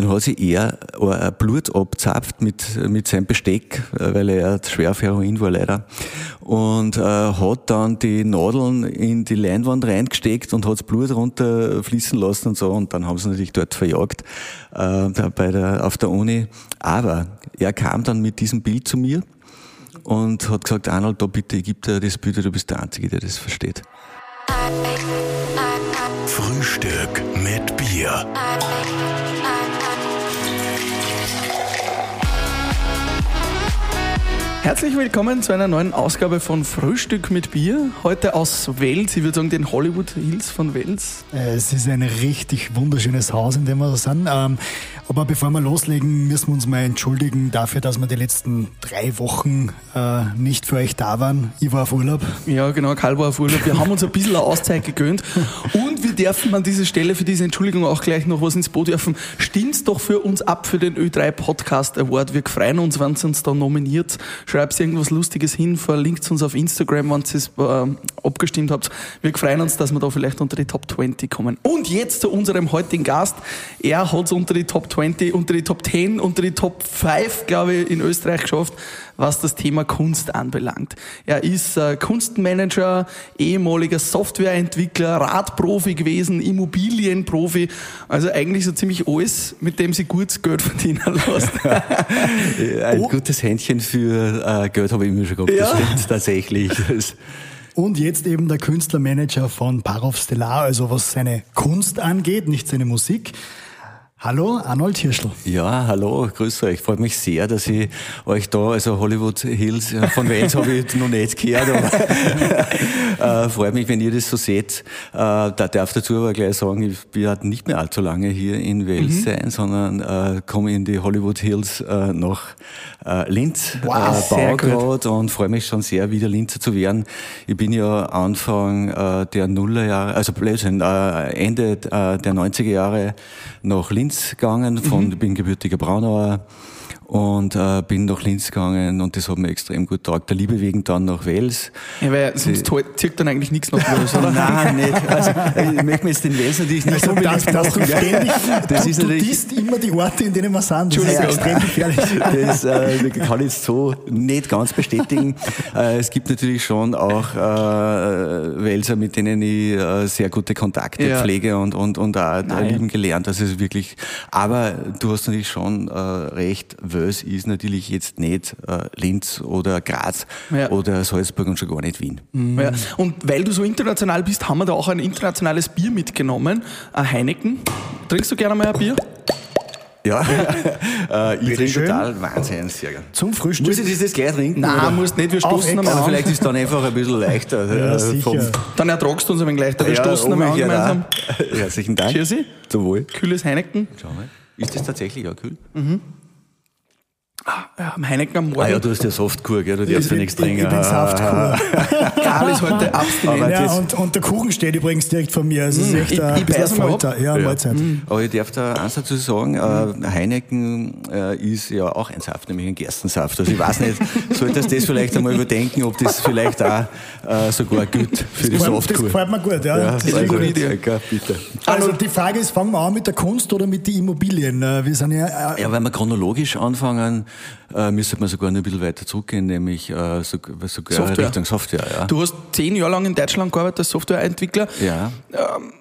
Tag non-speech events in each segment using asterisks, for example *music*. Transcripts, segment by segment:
dann hat sich er Blut abzapft mit, mit seinem Besteck, äh, weil er schwer auf Heroin war leider. Und äh, hat dann die Nadeln in die Leinwand reingesteckt und hat das Blut runterfließen lassen und so. Und dann haben sie natürlich dort verjagt äh, bei der, auf der Uni. Aber er kam dann mit diesem Bild zu mir und hat gesagt, Arnold, da bitte, gebe dir das Bild, du bist der Einzige, der das versteht. Frühstück mit Bier. Herzlich willkommen zu einer neuen Ausgabe von Frühstück mit Bier. Heute aus Wels, ich würde sagen den Hollywood Hills von Wels. Es ist ein richtig wunderschönes Haus, in dem wir sind. Aber bevor wir loslegen, müssen wir uns mal entschuldigen dafür, dass wir die letzten drei Wochen äh, nicht für euch da waren. Ich war auf Urlaub. Ja, genau, Karl war auf Urlaub. Wir haben uns ein bisschen eine Auszeit gegönnt. Und wir dürfen an dieser Stelle für diese Entschuldigung auch gleich noch was ins Boot werfen. Stimmt's doch für uns ab für den Ö3 Podcast Award. Wir freuen uns, wenn ihr uns da nominiert schreibt irgendwas Lustiges hin, verlinkt uns auf Instagram, wenn ihr es äh, abgestimmt habt. Wir freuen uns, dass wir da vielleicht unter die Top 20 kommen. Und jetzt zu unserem heutigen Gast. Er hat es unter die Top 20, unter die Top 10, unter die Top 5, glaube ich, in Österreich geschafft was das Thema Kunst anbelangt. Er ist äh, Kunstmanager, ehemaliger Softwareentwickler, Radprofi gewesen, Immobilienprofi, also eigentlich so ziemlich alles, mit dem sie gut Geld verdienen lässt. *laughs* Ein oh. gutes Händchen für äh, Geld habe ich immer schon gehabt, ja. das stimmt tatsächlich. Und jetzt eben der Künstlermanager von Parov Stellar, also was seine Kunst angeht, nicht seine Musik. Hallo, Arnold Hirschl. Ja, hallo, grüß euch. Freut mich sehr, dass ich euch da, also Hollywood Hills, von Wales habe ich noch nicht gehört, aber *laughs* äh, freut mich, wenn ihr das so seht. Äh, da darf dazu aber gleich sagen, ich bin nicht mehr allzu lange hier in Wales mhm. sein, sondern äh, komme in die Hollywood Hills äh, nach äh, Linz wow, äh, Baugrad und freue mich schon sehr, wieder Linzer zu werden. Ich bin ja Anfang der Nullerjahre, also Blödsinn, Ende der 90er Jahre nach Linz Linz gegangen, von, mhm. bin gebürtiger Braunauer und äh, bin nach Linz gegangen und das hat mir extrem gut taugt. Der Liebe wegen dann nach Wels. Ja, weil sonst halt, zirkt dann eigentlich nichts nach Wels, oder? *laughs* Nein, nicht. Also, ich möchte mir jetzt den Wels natürlich nicht so das, das, du ständig, *laughs* das ist du, du disst immer die Orte, in denen wir sind. Das ist extrem gefährlich. Das äh, kann ich jetzt so nicht ganz bestätigen. Äh, es gibt natürlich schon auch äh, Welser, mit denen ich äh, sehr gute Kontakte ja. pflege und, und, und auch Nein. lieben gelernt. Das ist wirklich, aber du hast natürlich schon äh, recht, Wels ist natürlich jetzt nicht äh, Linz oder Graz ja. oder Salzburg und schon gar nicht Wien. Mhm. Ja. Und weil du so international bist, haben wir da auch ein internationales Bier mitgenommen, ein Heineken. Trinkst du gerne mal ein Bier? Ja, *laughs* äh, ich trinke total Wahnsinn, sehr gern. Zum Frühstück? Muss ich das gleich trinken? Nein, musst nicht, wir stoßen einmal an. Vielleicht ist es dann einfach ein bisschen leichter. Ja, äh, dann ertragst du uns ein wenig leichter. Wir ja, stoßen einmal an gemeinsam. *laughs* Herzlichen Dank. Cheersy. Zum Wohl. Kühles Heineken. Schau mal. Ist das tatsächlich auch kühl? Mhm. Ja, am Heineken am Morgen. Ah ja, du hast ja Softkur, gell? Du darfst ja nichts trinken. Ich bin Saftkur. *laughs* Karl ist heute abstinent. Ja, und, und, der Kuchen steht übrigens direkt vor mir. Also es ist echt ich, ein bisschen Folter. Ja, ja. Mahlzeit. Mhm. Aber ich darf da eins dazu sagen, äh, Heineken äh, ist ja auch ein Saft, nämlich ein Gerstensaft. Also ich weiß nicht, *laughs* solltest du das vielleicht einmal überdenken, ob das vielleicht auch äh, sogar gut für das die Softkur. Das gefällt mir gut, ja. ja das ist eine gute Idee. Bitte. Also die Frage ist, fangen wir an mit der Kunst oder mit den Immobilien? Äh, wir sind ja, äh, ja, wenn wir chronologisch anfangen, äh, müsste man sogar noch ein bisschen weiter zurückgehen, nämlich äh, sogar, Software. Richtung Software. Ja. Du hast zehn Jahre lang in Deutschland gearbeitet als Softwareentwickler. Ja. Ähm,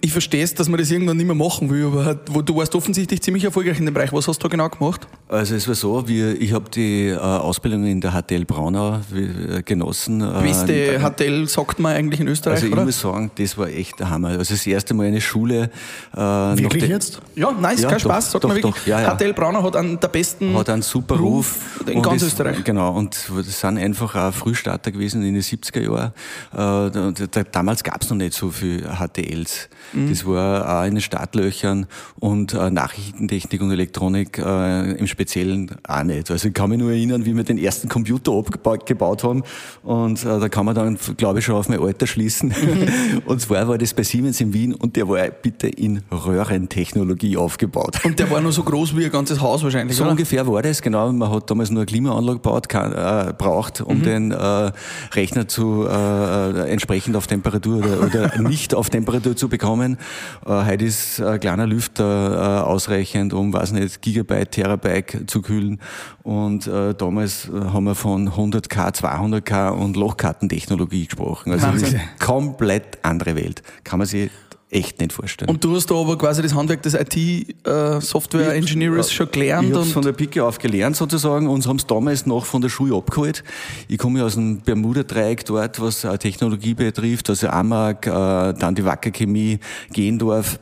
ich verstehe es, dass man das irgendwann nicht mehr machen will, aber du warst offensichtlich ziemlich erfolgreich in dem Bereich. Was hast du da genau gemacht? Also es war so, wir, ich habe die äh, Ausbildung in der HTL Braunau äh, genossen. Äh, Beste HTL sagt man eigentlich in Österreich, Also ich oder? muss sagen, das war echt der Hammer. Also das erste Mal eine Schule. Äh, wirklich jetzt? Ja, nein, ist ja, kein doch, Spaß, sagt doch, man wirklich. Doch, ja, ja. HTL Braunau hat einen der besten Hat einen super Ruf. in ganz das, Österreich. Genau, und das sind einfach auch Frühstarter gewesen in den 70er Jahren. Äh, damals gab es noch nicht so viele HTLs. Mhm. Das war auch in den Startlöchern und äh, Nachrichtentechnik und Elektronik äh, im Speziellen auch nicht. Also ich kann mich nur erinnern, wie wir den ersten Computer abgebaut haben und äh, da kann man dann, glaube ich, schon auf mein Alter schließen. *laughs* und zwar war das bei Siemens in Wien und der war bitte in Röhrentechnologie aufgebaut. Und der war nur so groß wie ein ganzes Haus wahrscheinlich, So oder? ungefähr war das, genau. Man hat damals nur eine Klimaanlage gebaut, kann, äh, braucht, um den äh, Rechner zu äh, entsprechend auf Temperatur oder, oder *laughs* nicht auf Temperatur zu bekommen. Äh, heute ist ein kleiner Lüfter äh, ausreichend, um, weiß nicht, Gigabyte, Terabyte zu kühlen. Und äh, damals äh, haben wir von 100k, 200k und Lochkartentechnologie gesprochen. Also komplett andere Welt. Kann man sich echt nicht vorstellen. Und du hast da aber quasi das Handwerk des IT-Software-Engineers schon gelernt Ich habe und von der Picke auf gelernt sozusagen. Uns haben es damals noch von der Schule abgeholt. Ich komme ja aus dem Bermuda-Dreieck dort, was äh, Technologie betrifft, also AMAG, äh, dann die Wacker Chemie, Gendorf.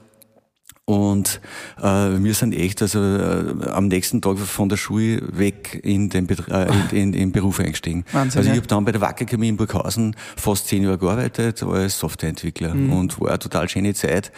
Und äh, wir sind echt also äh, am nächsten Tag von der Schule weg in den, Betr äh, in, in, in den Beruf eingestiegen. Wahnsinn, also ich habe dann bei der Wacker Chemie in Burghausen fast zehn Jahre gearbeitet als Softwareentwickler Mhm. und war eine total schöne Zeit.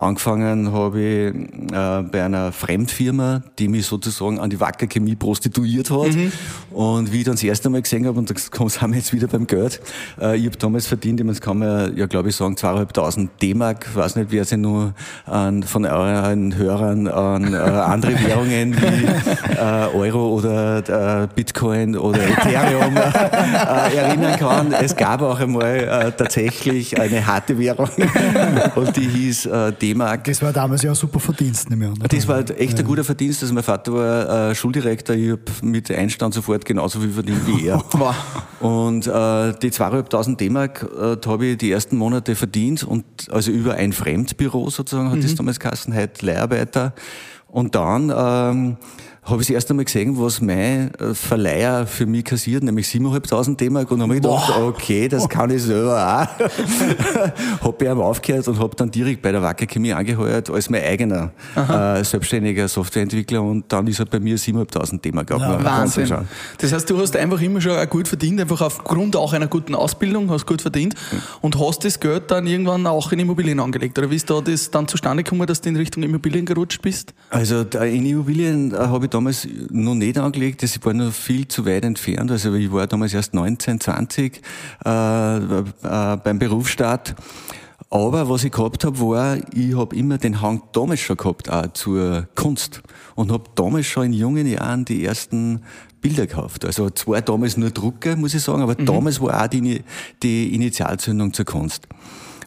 Angefangen habe ich äh, bei einer Fremdfirma, die mich sozusagen an die Wacker Chemie prostituiert hat. Mhm. Und wie ich dann das erste Mal gesehen habe, und da sind wir jetzt wieder beim Geld, äh, ich habe damals verdient, ich kann man ja, glaube ich, sagen, zweieinhalbtausend D-Mark. Ich weiß nicht, wer sich nur an, von euren Hörern an äh, andere *laughs* Währungen wie äh, Euro oder äh, Bitcoin oder Ethereum äh, erinnern kann. Es gab auch einmal tatsächlich eine harte Währung *laughs* und die hieß äh, D-Mark. Das war damals ja ein super Verdienst, ich an. Das war halt echt ein guter Verdienst. Also mein Vater war äh, Schuldirektor, ich habe mit Einstand sofort genauso viel verdient wie er. *laughs* Und äh, die 2.500 D-Mark äh, habe ich die ersten Monate verdient und also über ein Fremdbüro sozusagen hat das damals geheißen, heute Leiharbeiter. Und dann ähm, habe ich das erste Mal gesehen, was mein äh, Verleiher für mich kassiert, nämlich 7.500 D-Mark und habe mir gedacht, okay, das kann ich selber auch. habe bei ihm aufgehört und habe dann direkt bei der Wacker Chemie angeheuert als mein eigener äh, selbstständiger Softwareentwickler und dann ist er bei mir 7.500 D-Mark Wahnsinn. Das heißt, du hast einfach immer schon gut verdient, einfach aufgrund auch einer guten Ausbildung, hast gut verdient und hast das Geld dann irgendwann auch in Immobilien angelegt. Oder wie ist da das dann zustande gekommen, dass du in Richtung Immobilien gerutscht bist? Also in Immobilien äh, habe ich damals noch nicht angelegt, das war noch viel zu weit entfernt. Also ich war damals erst 19, 20 äh, äh, beim Berufsstart. Aber was ich gehabt habe, war, ich habe immer den Hang damals schon gehabt, auch zur Kunst. Und habe damals schon in jungen Jahren die ersten Bilder gekauft. Also zwar damals nur Drucker, muss ich sagen, aber damals war auch die, die Initialzündung zur Kunst.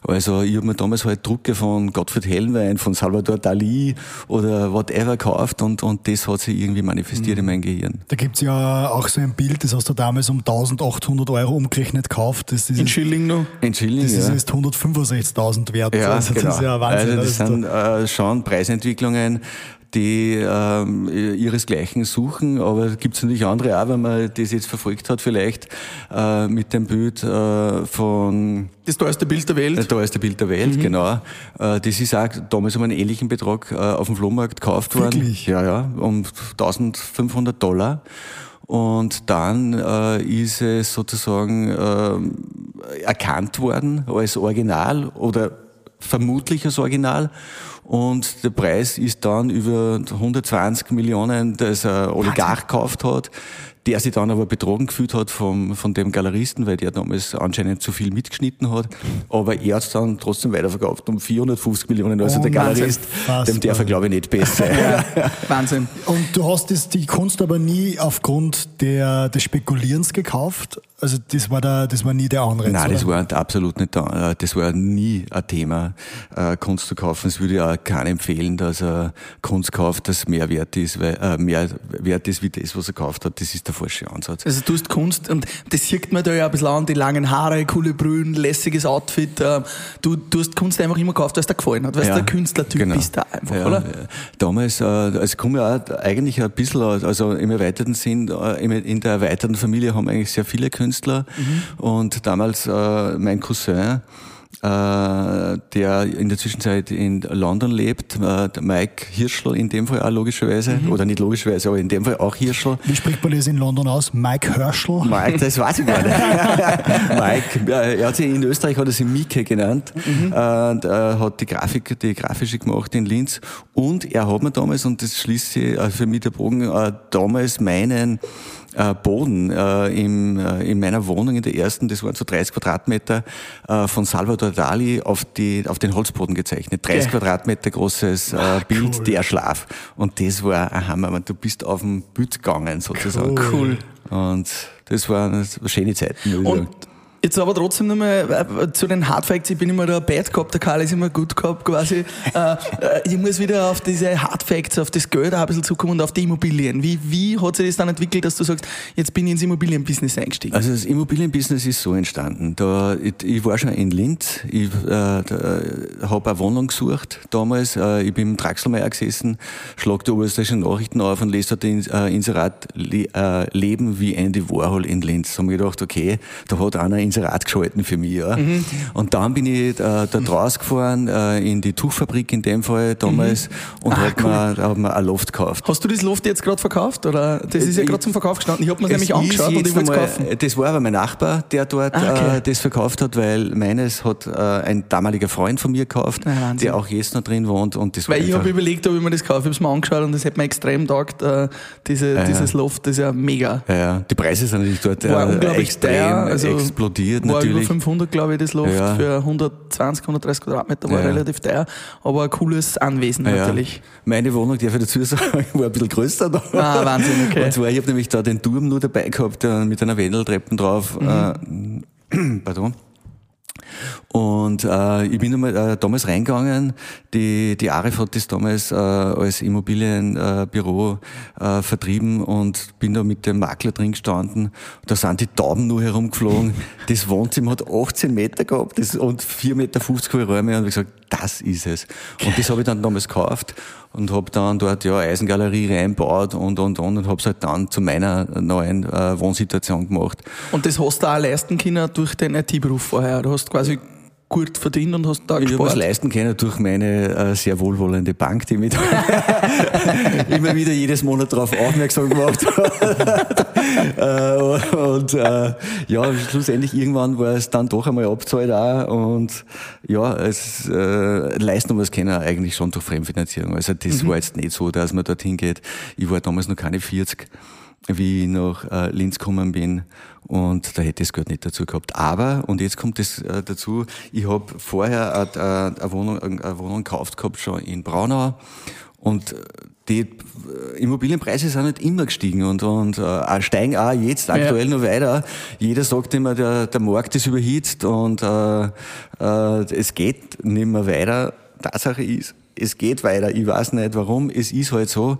Also ich habe mir damals halt Drucke von Gottfried Hellenwein, von Salvador Dali oder whatever gekauft und, und das hat sich irgendwie manifestiert in meinem Gehirn. Da gibt's ja auch so ein Bild, das hast du damals um 1800 Euro umgerechnet gekauft. Das ist, In Schilling noch? In Schilling, das ist ja. jetzt 165.000 wert. Ja, also das genau. ist ja Wahnsinn. Also das Also sind äh, schon Preisentwicklungen, die ähm, ihresgleichen suchen, aber gibt es natürlich andere auch, wenn man das jetzt verfolgt hat, vielleicht äh, mit dem Bild äh, von Das teuerste Bild der Welt. Das teuerste Bild der Welt, Mhm. genau. Äh, Das ist auch damals um einen ähnlichen Betrag äh, auf dem Flohmarkt gekauft worden. Wirklich? Ja, ja, um 1500 Dollar. Und dann äh, ist es sozusagen äh, erkannt worden als Original oder vermutlich als Original. Und der Preis ist dann über 120 Millionen, das ein Oligarch gekauft hat, der sich dann aber betrogen gefühlt hat vom, von dem Galeristen, weil der damals anscheinend zu viel mitgeschnitten hat. Aber er hat es dann trotzdem weiterverkauft um 450 Millionen. Also Oh, der Wahnsinn. Galerist, dem darf er glaube ich nicht besser. *laughs* Wahnsinn. Und du hast das, die Kunst aber nie aufgrund der, des Spekulierens gekauft. Also das war da, das war nie der Anreiz. Nein, das oder? war absolut nicht, da- äh, das war nie ein Thema, äh, Kunst zu kaufen. Es würde ja auch keiner empfehlen, dass er Kunst kauft, das mehr wert ist, weil, äh, mehr wert ist wie das, was er gekauft hat. Das ist der falsche Ansatz. Also du hast Kunst und das sieht man da ja ein bisschen an, die langen Haare, coole Brühen, lässiges Outfit. ähm, Du, du hast Kunst einfach immer gekauft, weil es dir gefallen hat, weil du der Künstlertyp genau. bist da einfach, Ja, oder? äh, Damals, äh, also komme ja auch eigentlich ein bisschen, aus- also im erweiterten Sinn, äh, in der erweiterten Familie haben eigentlich sehr viele Künstler Mhm. und damals äh, mein Cousin, äh, der in der Zwischenzeit in London lebt, äh, Mike Hirschl in dem Fall auch logischerweise, mhm. oder nicht logischerweise, aber in dem Fall auch Hirschl. Wie spricht man das in London aus? Mike Hirschl? Mike, das weiß ich gar nicht. *laughs* Mike, er hat sich in Österreich hat er sich Mike genannt, mhm. äh, er hat die Grafik, die grafische gemacht in Linz und er hat mir damals, und das schließt sich äh, für mich der Bogen, äh, damals meinen äh, Boden äh, im, äh, in meiner Wohnung in der ersten, das waren so 30 Quadratmeter, äh, von Salvador Dali auf, die, auf den Holzboden gezeichnet. 30 okay. Quadratmeter großes äh, Ach, Bild, cool. der Schlaf. Und das war ein Hammer. Du bist auf dem Bild gegangen sozusagen. Cool. Und das waren schöne Zeiten. Und Jetzt aber trotzdem nochmal äh, zu den Hardfacts. Ich bin immer der Bad Cop, der Karl ist immer Good Cop quasi. *laughs* Äh, äh, ich muss wieder auf diese Hardfacts, auf das Geld ein bisschen zukommen und auf die Immobilien. Wie, wie hat sich das dann entwickelt, dass du sagst, jetzt bin ich ins Immobilienbusiness eingestiegen? Also das Immobilienbusiness ist so entstanden. Da, ich, ich war schon in Linz, ich äh, habe eine Wohnung gesucht damals. Äh, ich bin im Draxelmeier gesessen, schlag die oberösterreichischen Nachrichten auf und lese dort in, äh, Inserat Le, Leben wie Andy Warhol in Linz. Da habe ich gedacht, okay, da hat einer in Inserat geschalten für mich. Ja. Mhm. Und dann bin ich äh, dort rausgefahren, äh, in die Tuchfabrik in dem Fall damals mhm. und habe cool. mir, hab mir ein Loft gekauft. Hast du das Loft jetzt gerade verkauft? Oder das ist ja gerade zum Verkauf gestanden. Ich habe mir nämlich angeschaut und ich wollte es kaufen. Das war aber mein Nachbar, der dort ah, okay. äh, das verkauft hat, weil meines hat äh, ein damaliger Freund von mir gekauft, ah, der auch jetzt noch drin wohnt. Und das weil ich habe überlegt, ob ich mir das kaufe. Ich habe es mir angeschaut und das hat mir extrem taugt, äh, diese, ja, dieses Loft. Das ist ja mega. Ja, die Preise sind natürlich dort äh, extrem teuer, also explodiert explodiert war natürlich. über 500, glaube ich, das Loft. Ja. Für 120, 130 Quadratmeter war ja. relativ teuer, aber ein cooles Anwesen ja. natürlich. Meine Wohnung, darf ich dazu sagen, *laughs* war ein bisschen größer da. Ah, Wahnsinn, okay. Und zwar, ich habe nämlich da den Turm nur dabei gehabt, mit einer Wendeltreppen drauf. Mhm. Äh, *clears throat* pardon. Und äh, ich bin einmal, äh, damals reingegangen, die, die Arif hat das damals äh, als Immobilienbüro äh, äh, vertrieben und bin da mit dem Makler drin gestanden. Da sind die Tauben nur herumgeflogen. *laughs* Das Wohnzimmer hat 18 Meter gehabt das, und 4,50 Meter Räume und ich gesagt, das ist es. Und das habe ich dann damals gekauft und habe dann dort ja Eisengalerie reinbaut und und und und habe es halt dann zu meiner neuen äh, Wohnsituation gemacht. Und das hast du auch leisten können durch den IT-Beruf vorher? Du hast quasi gut verdient und hast da ich gespart? Ich habe es leisten können durch meine äh, sehr wohlwollende Bank, die mich *laughs* immer wieder jedes Monat darauf aufmerksam gemacht hat. *laughs* äh, und äh, ja, schlussendlich irgendwann war es dann doch einmal abzahlt auch und ja, es äh, leisten wir es können eigentlich schon durch Fremdfinanzierung. Also das mhm. war jetzt nicht so, dass man dorthin geht. Ich war damals noch keine 40 wie ich nach äh, Linz gekommen bin und da hätte ich das Geld nicht dazu gehabt. Aber, und jetzt kommt es äh, dazu, ich habe vorher eine, eine, Wohnung, eine Wohnung gekauft gehabt, schon in Braunau und die Immobilienpreise sind nicht immer gestiegen und, und äh, steigen auch jetzt aktuell ja. noch weiter. Jeder sagt immer, der, der Markt ist überhitzt und äh, äh, es geht nicht mehr weiter. Tatsache ist, es geht weiter. Ich weiß nicht warum, es ist halt so.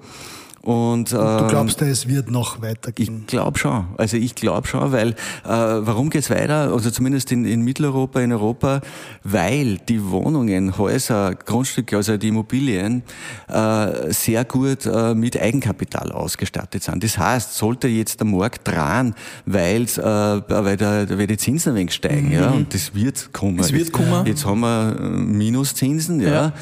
Und, ähm, du glaubst, es wird noch weitergehen? Ich glaube schon. Also ich glaube schon, weil äh, warum geht's weiter? Also zumindest in, in Mitteleuropa, in Europa, weil die Wohnungen, Häuser, Grundstücke, also die Immobilien äh, sehr gut äh, mit Eigenkapital ausgestattet sind. Das heißt, sollte jetzt der Markt dran, weil's, äh, weil, der, weil die Zinsen ein wenig steigen, mhm. ja, und das wird kommen. Es wird kommen. Jetzt haben wir äh, Minuszinsen, ja. ja.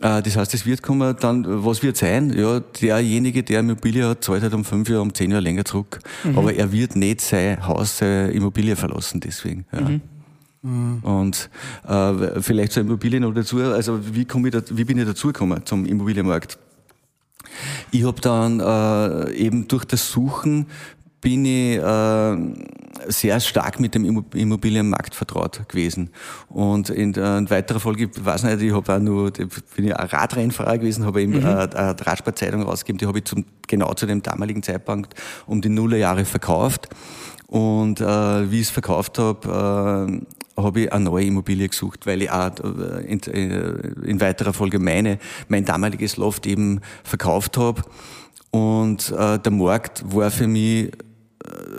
Äh, das heißt, es wird kommen dann, was wird sein? Ja, derjenige, der Immobilie hat, zahlt halt um fünf Jahre, um zehn Jahre länger zurück. Mhm. Aber er wird nicht sein Haus, seine Immobilie verlassen deswegen. Ja. Mhm. Mhm. Und äh, vielleicht zur Immobilien noch dazu, also wie, komme ich da, wie bin ich dazugekommen zum Immobilienmarkt? Ich habe dann äh, eben durch das Suchen bin ich äh, sehr stark mit dem Immobilienmarkt vertraut gewesen. Und in, der, in weiterer Folge, ich weiß nicht, ich habe auch nur, bin ich ein Radrennfahrer gewesen, habe eben mhm. äh, eine Radsportzeitung rausgegeben, die habe ich zum, genau zu dem damaligen Zeitpunkt um die Nullerjahre verkauft. Und äh, wie ich es verkauft habe, äh, habe ich eine neue Immobilie gesucht, weil ich auch äh, in, äh, in weiterer Folge meine, mein damaliges Loft eben verkauft habe. Und äh, der Markt war für mich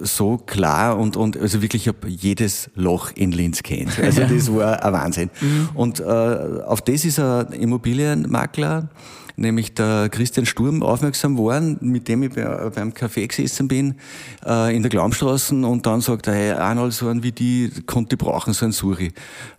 so klar und, und also wirklich, ich habe jedes Loch in Linz kennt. Also das war ein Wahnsinn. Mhm. Und äh, auf das ist ein Immobilienmakler nämlich der Christian Sturm aufmerksam worden, mit dem ich bei, beim Café gesessen bin, äh, in der Glaumstraße und dann sagt er, hey, Arnold, so einen wie die konnte ich brauchen, so einen Suri.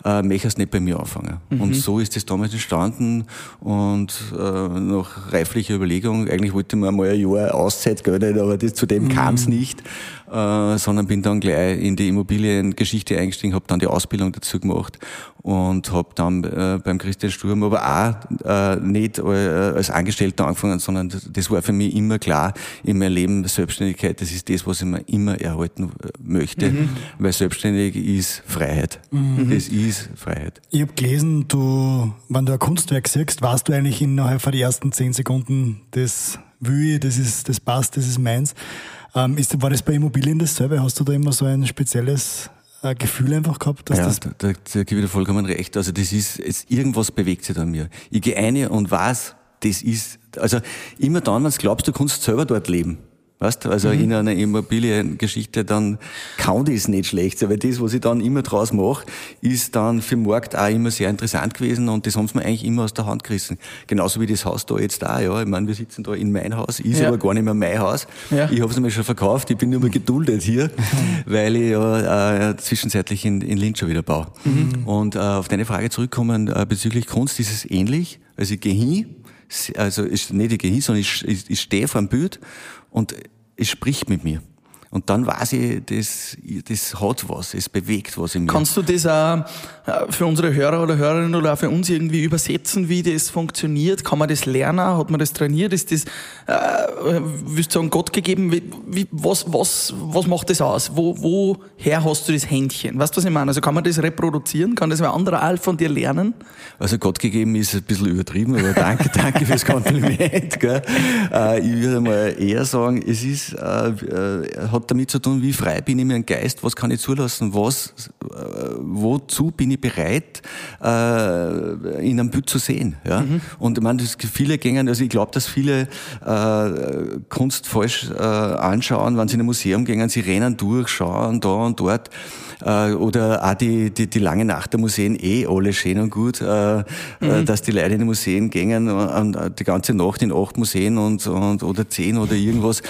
Äh, möchtest nicht bei mir anfangen. Mhm. Und so ist das damals entstanden und äh, nach reiflicher Überlegung, eigentlich wollte ich mir mal ein Jahr Auszeit gönnen, aber das, zu dem mhm. kam es nicht äh, sondern bin dann gleich in die Immobiliengeschichte eingestiegen, habe dann die Ausbildung dazu gemacht und habe dann äh, beim Christian Sturm aber auch äh, nicht als Angestellter angefangen, sondern das war für mich immer klar in meinem Leben Selbstständigkeit, das ist das, was ich mir immer erhalten möchte, mhm. weil selbstständig ist Freiheit. Mhm. Das ist Freiheit. Ich habe gelesen, du, wenn du ein Kunstwerk siehst, warst du eigentlich innerhalb von den ersten zehn Sekunden, das will ich, das ist, das passt, das ist meins. Ähm, ist, war das bei Immobilien dasselbe? Hast du da immer so ein spezielles äh, Gefühl einfach gehabt? Dass ja, das da, da, da gebe ich dir vollkommen recht. Also das ist, es, irgendwas bewegt sich an mir. Ich gehe eine und weiß, das ist, also immer dann, wenn du glaubst, du kannst selber dort leben. Weißt du, also mhm. in einer Immobiliengeschichte dann kann das nicht schlecht sein, weil das, was ich dann immer draus mache, ist dann für den Markt auch immer sehr interessant gewesen und das haben sie mir eigentlich immer aus der Hand gerissen. Genauso wie das Haus da jetzt da, ja. Ich meine, wir sitzen da in mein Haus, ist ja. aber gar nicht mehr mein Haus. Ja. Ich habe es mir schon verkauft, ich bin nur mal geduldet hier, *laughs* weil ich ja äh, zwischenzeitlich in, in Linz schon wieder baue. Mhm. Und äh, auf deine Frage zurückkommen, äh, bezüglich Kunst ist es ähnlich. Also ich gehe hin, also ich, nicht ich gehe hin, sondern ich, ich, ich stehe vor dem Bild und es spricht mit mir. Und dann weiß ich, das, das hat was, es bewegt was in mir. Kannst du das auch äh, für unsere Hörer oder Hörerinnen oder auch für uns irgendwie übersetzen, wie das funktioniert? Kann man das lernen? Hat man das trainiert? Ist das, äh, willst du sagen, Gott gegeben? Wie, wie, was, was, was macht das aus? Wo, woher hast du das Händchen? Weißt du, was ich meine? Also kann man das reproduzieren? Kann das ein anderer Alt von dir lernen? Also Gott gegeben ist ein bisschen übertrieben, aber danke, *laughs* danke fürs Kompliment. Gell? Äh, ich würde mal eher sagen, es ist, äh, äh hat damit zu tun, wie frei bin ich mir ein Geist, was kann ich zulassen, was, äh, wozu bin ich bereit, äh, in einem Bild zu sehen. Ja? Mhm. Und ich meine, das, viele gehen, also ich glaube, dass viele äh, Kunst falsch äh, anschauen, wenn sie in ein Museum gehen, sie rennen durch, schauen da und dort. Äh, oder auch die, die, die lange Nacht der Museen eh alle schön und gut, äh, äh mhm. dass die Leute in die Museen gehen, und, die ganze Nacht in acht Museen und, und oder zehn oder irgendwas.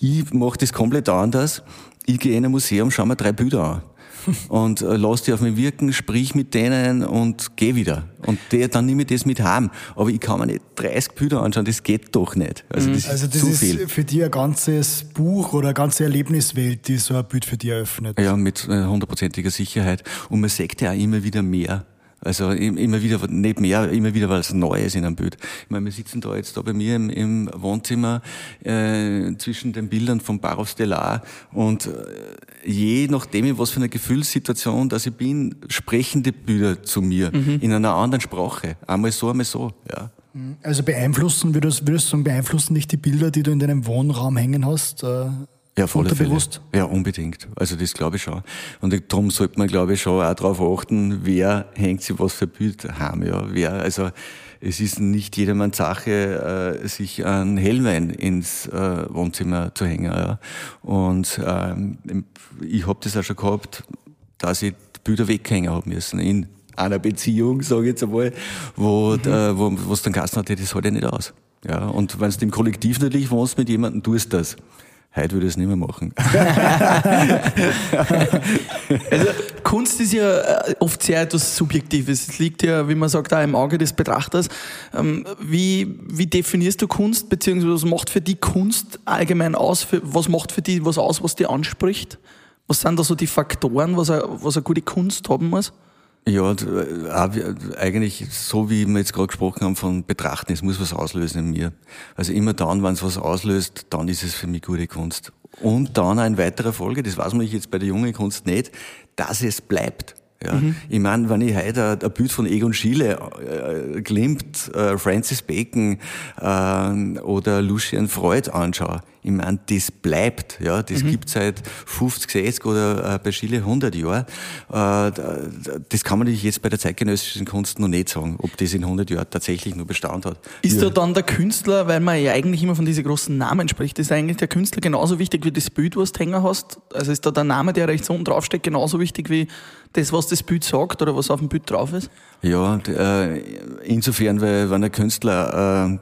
Ich mache das komplett anders. Ich gehe in ein Museum, schau mir drei Bilder an. *laughs* und äh, lass die auf mich wirken, sprich mit denen und geh wieder. Und der, dann nehme ich das mit heim. Aber ich kann mir nicht 30 Bilder anschauen, das geht doch nicht. Also das, also das ist, zu ist viel. für dich ein ganzes Buch oder eine ganze Erlebniswelt, die so ein Bild für dich eröffnet. Ja, mit äh, hundertprozentiger Sicherheit. Und man sagt ja auch immer wieder mehr. Also immer wieder, nicht mehr, immer wieder was Neues in einem Bild. Ich meine, wir sitzen da jetzt da bei mir im, im Wohnzimmer äh, zwischen den Bildern von Baros Stellar und äh, je nachdem, was für eine Gefühlssituation dass ich bin, sprechen die Bilder zu mir mhm. in einer anderen Sprache. Einmal so, einmal so. Ja. Also beeinflussen, würdest, würdest du sagen, beeinflussen nicht die Bilder, die du in deinem Wohnraum hängen hast? Äh ja, voll Fälle. Ja, unbedingt. Also das glaube ich schon. Und darum sollte man, glaube ich, schon auch darauf achten, wer hängt sich was für Bild haben. Ja, wer, also es ist nicht jedermanns Sache, äh, sich einen Hellwein ins äh, Wohnzimmer zu hängen. Ja. Und ähm, ich habe das auch schon gehabt, dass ich Bilder weghängen habe müssen in einer Beziehung, sage ich jetzt einmal, wo, mhm. äh, wo was dann Kasten hat, das halte ich nicht aus. Ja, und wenn du im Kollektiv natürlich wohnst mit jemandem, tust das. Heute würde ich es nicht mehr machen. *laughs* also Kunst ist ja äh, oft sehr etwas Subjektives. Es liegt ja, wie man sagt, auch im Auge des Betrachters. Ähm, wie, wie definierst du Kunst, beziehungsweise was macht für die Kunst allgemein aus? Was macht für die was aus, was dir anspricht? Was sind da so die Faktoren, was eine, was eine gute Kunst haben muss? Ja, äh, eigentlich so wie wir jetzt gerade gesprochen haben von Betrachten, es muss was auslösen in mir. Also immer dann, wenn es was auslöst, dann ist es für mich gute Kunst. Und dann ein weiterer Folge, das weiß man jetzt bei der jungen Kunst nicht, dass es bleibt. Ja, mhm. Ich meine, wenn ich heute ein Bild von Egon Schiele, äh, Klimt, äh, Francis Bacon äh, oder Lucien Freud anschaue, ich meine, das bleibt, ja, das mhm. gibt seit 50, 60 oder äh, bei Schiele 100 Jahren. Äh, das kann man natürlich jetzt bei der zeitgenössischen Kunst noch nicht sagen, ob das in 100 Jahren tatsächlich nur Bestand hat. Ist ja. da dann der Künstler, weil man ja eigentlich immer von diesen großen Namen spricht, ist eigentlich der Künstler genauso wichtig wie das Bild, was du hängen hast? Also ist da der Name, der rechts unten draufsteht, genauso wichtig wie das, was das Bild sagt oder was auf dem Bild drauf ist? Ja, äh, insofern, weil wenn ein Künstler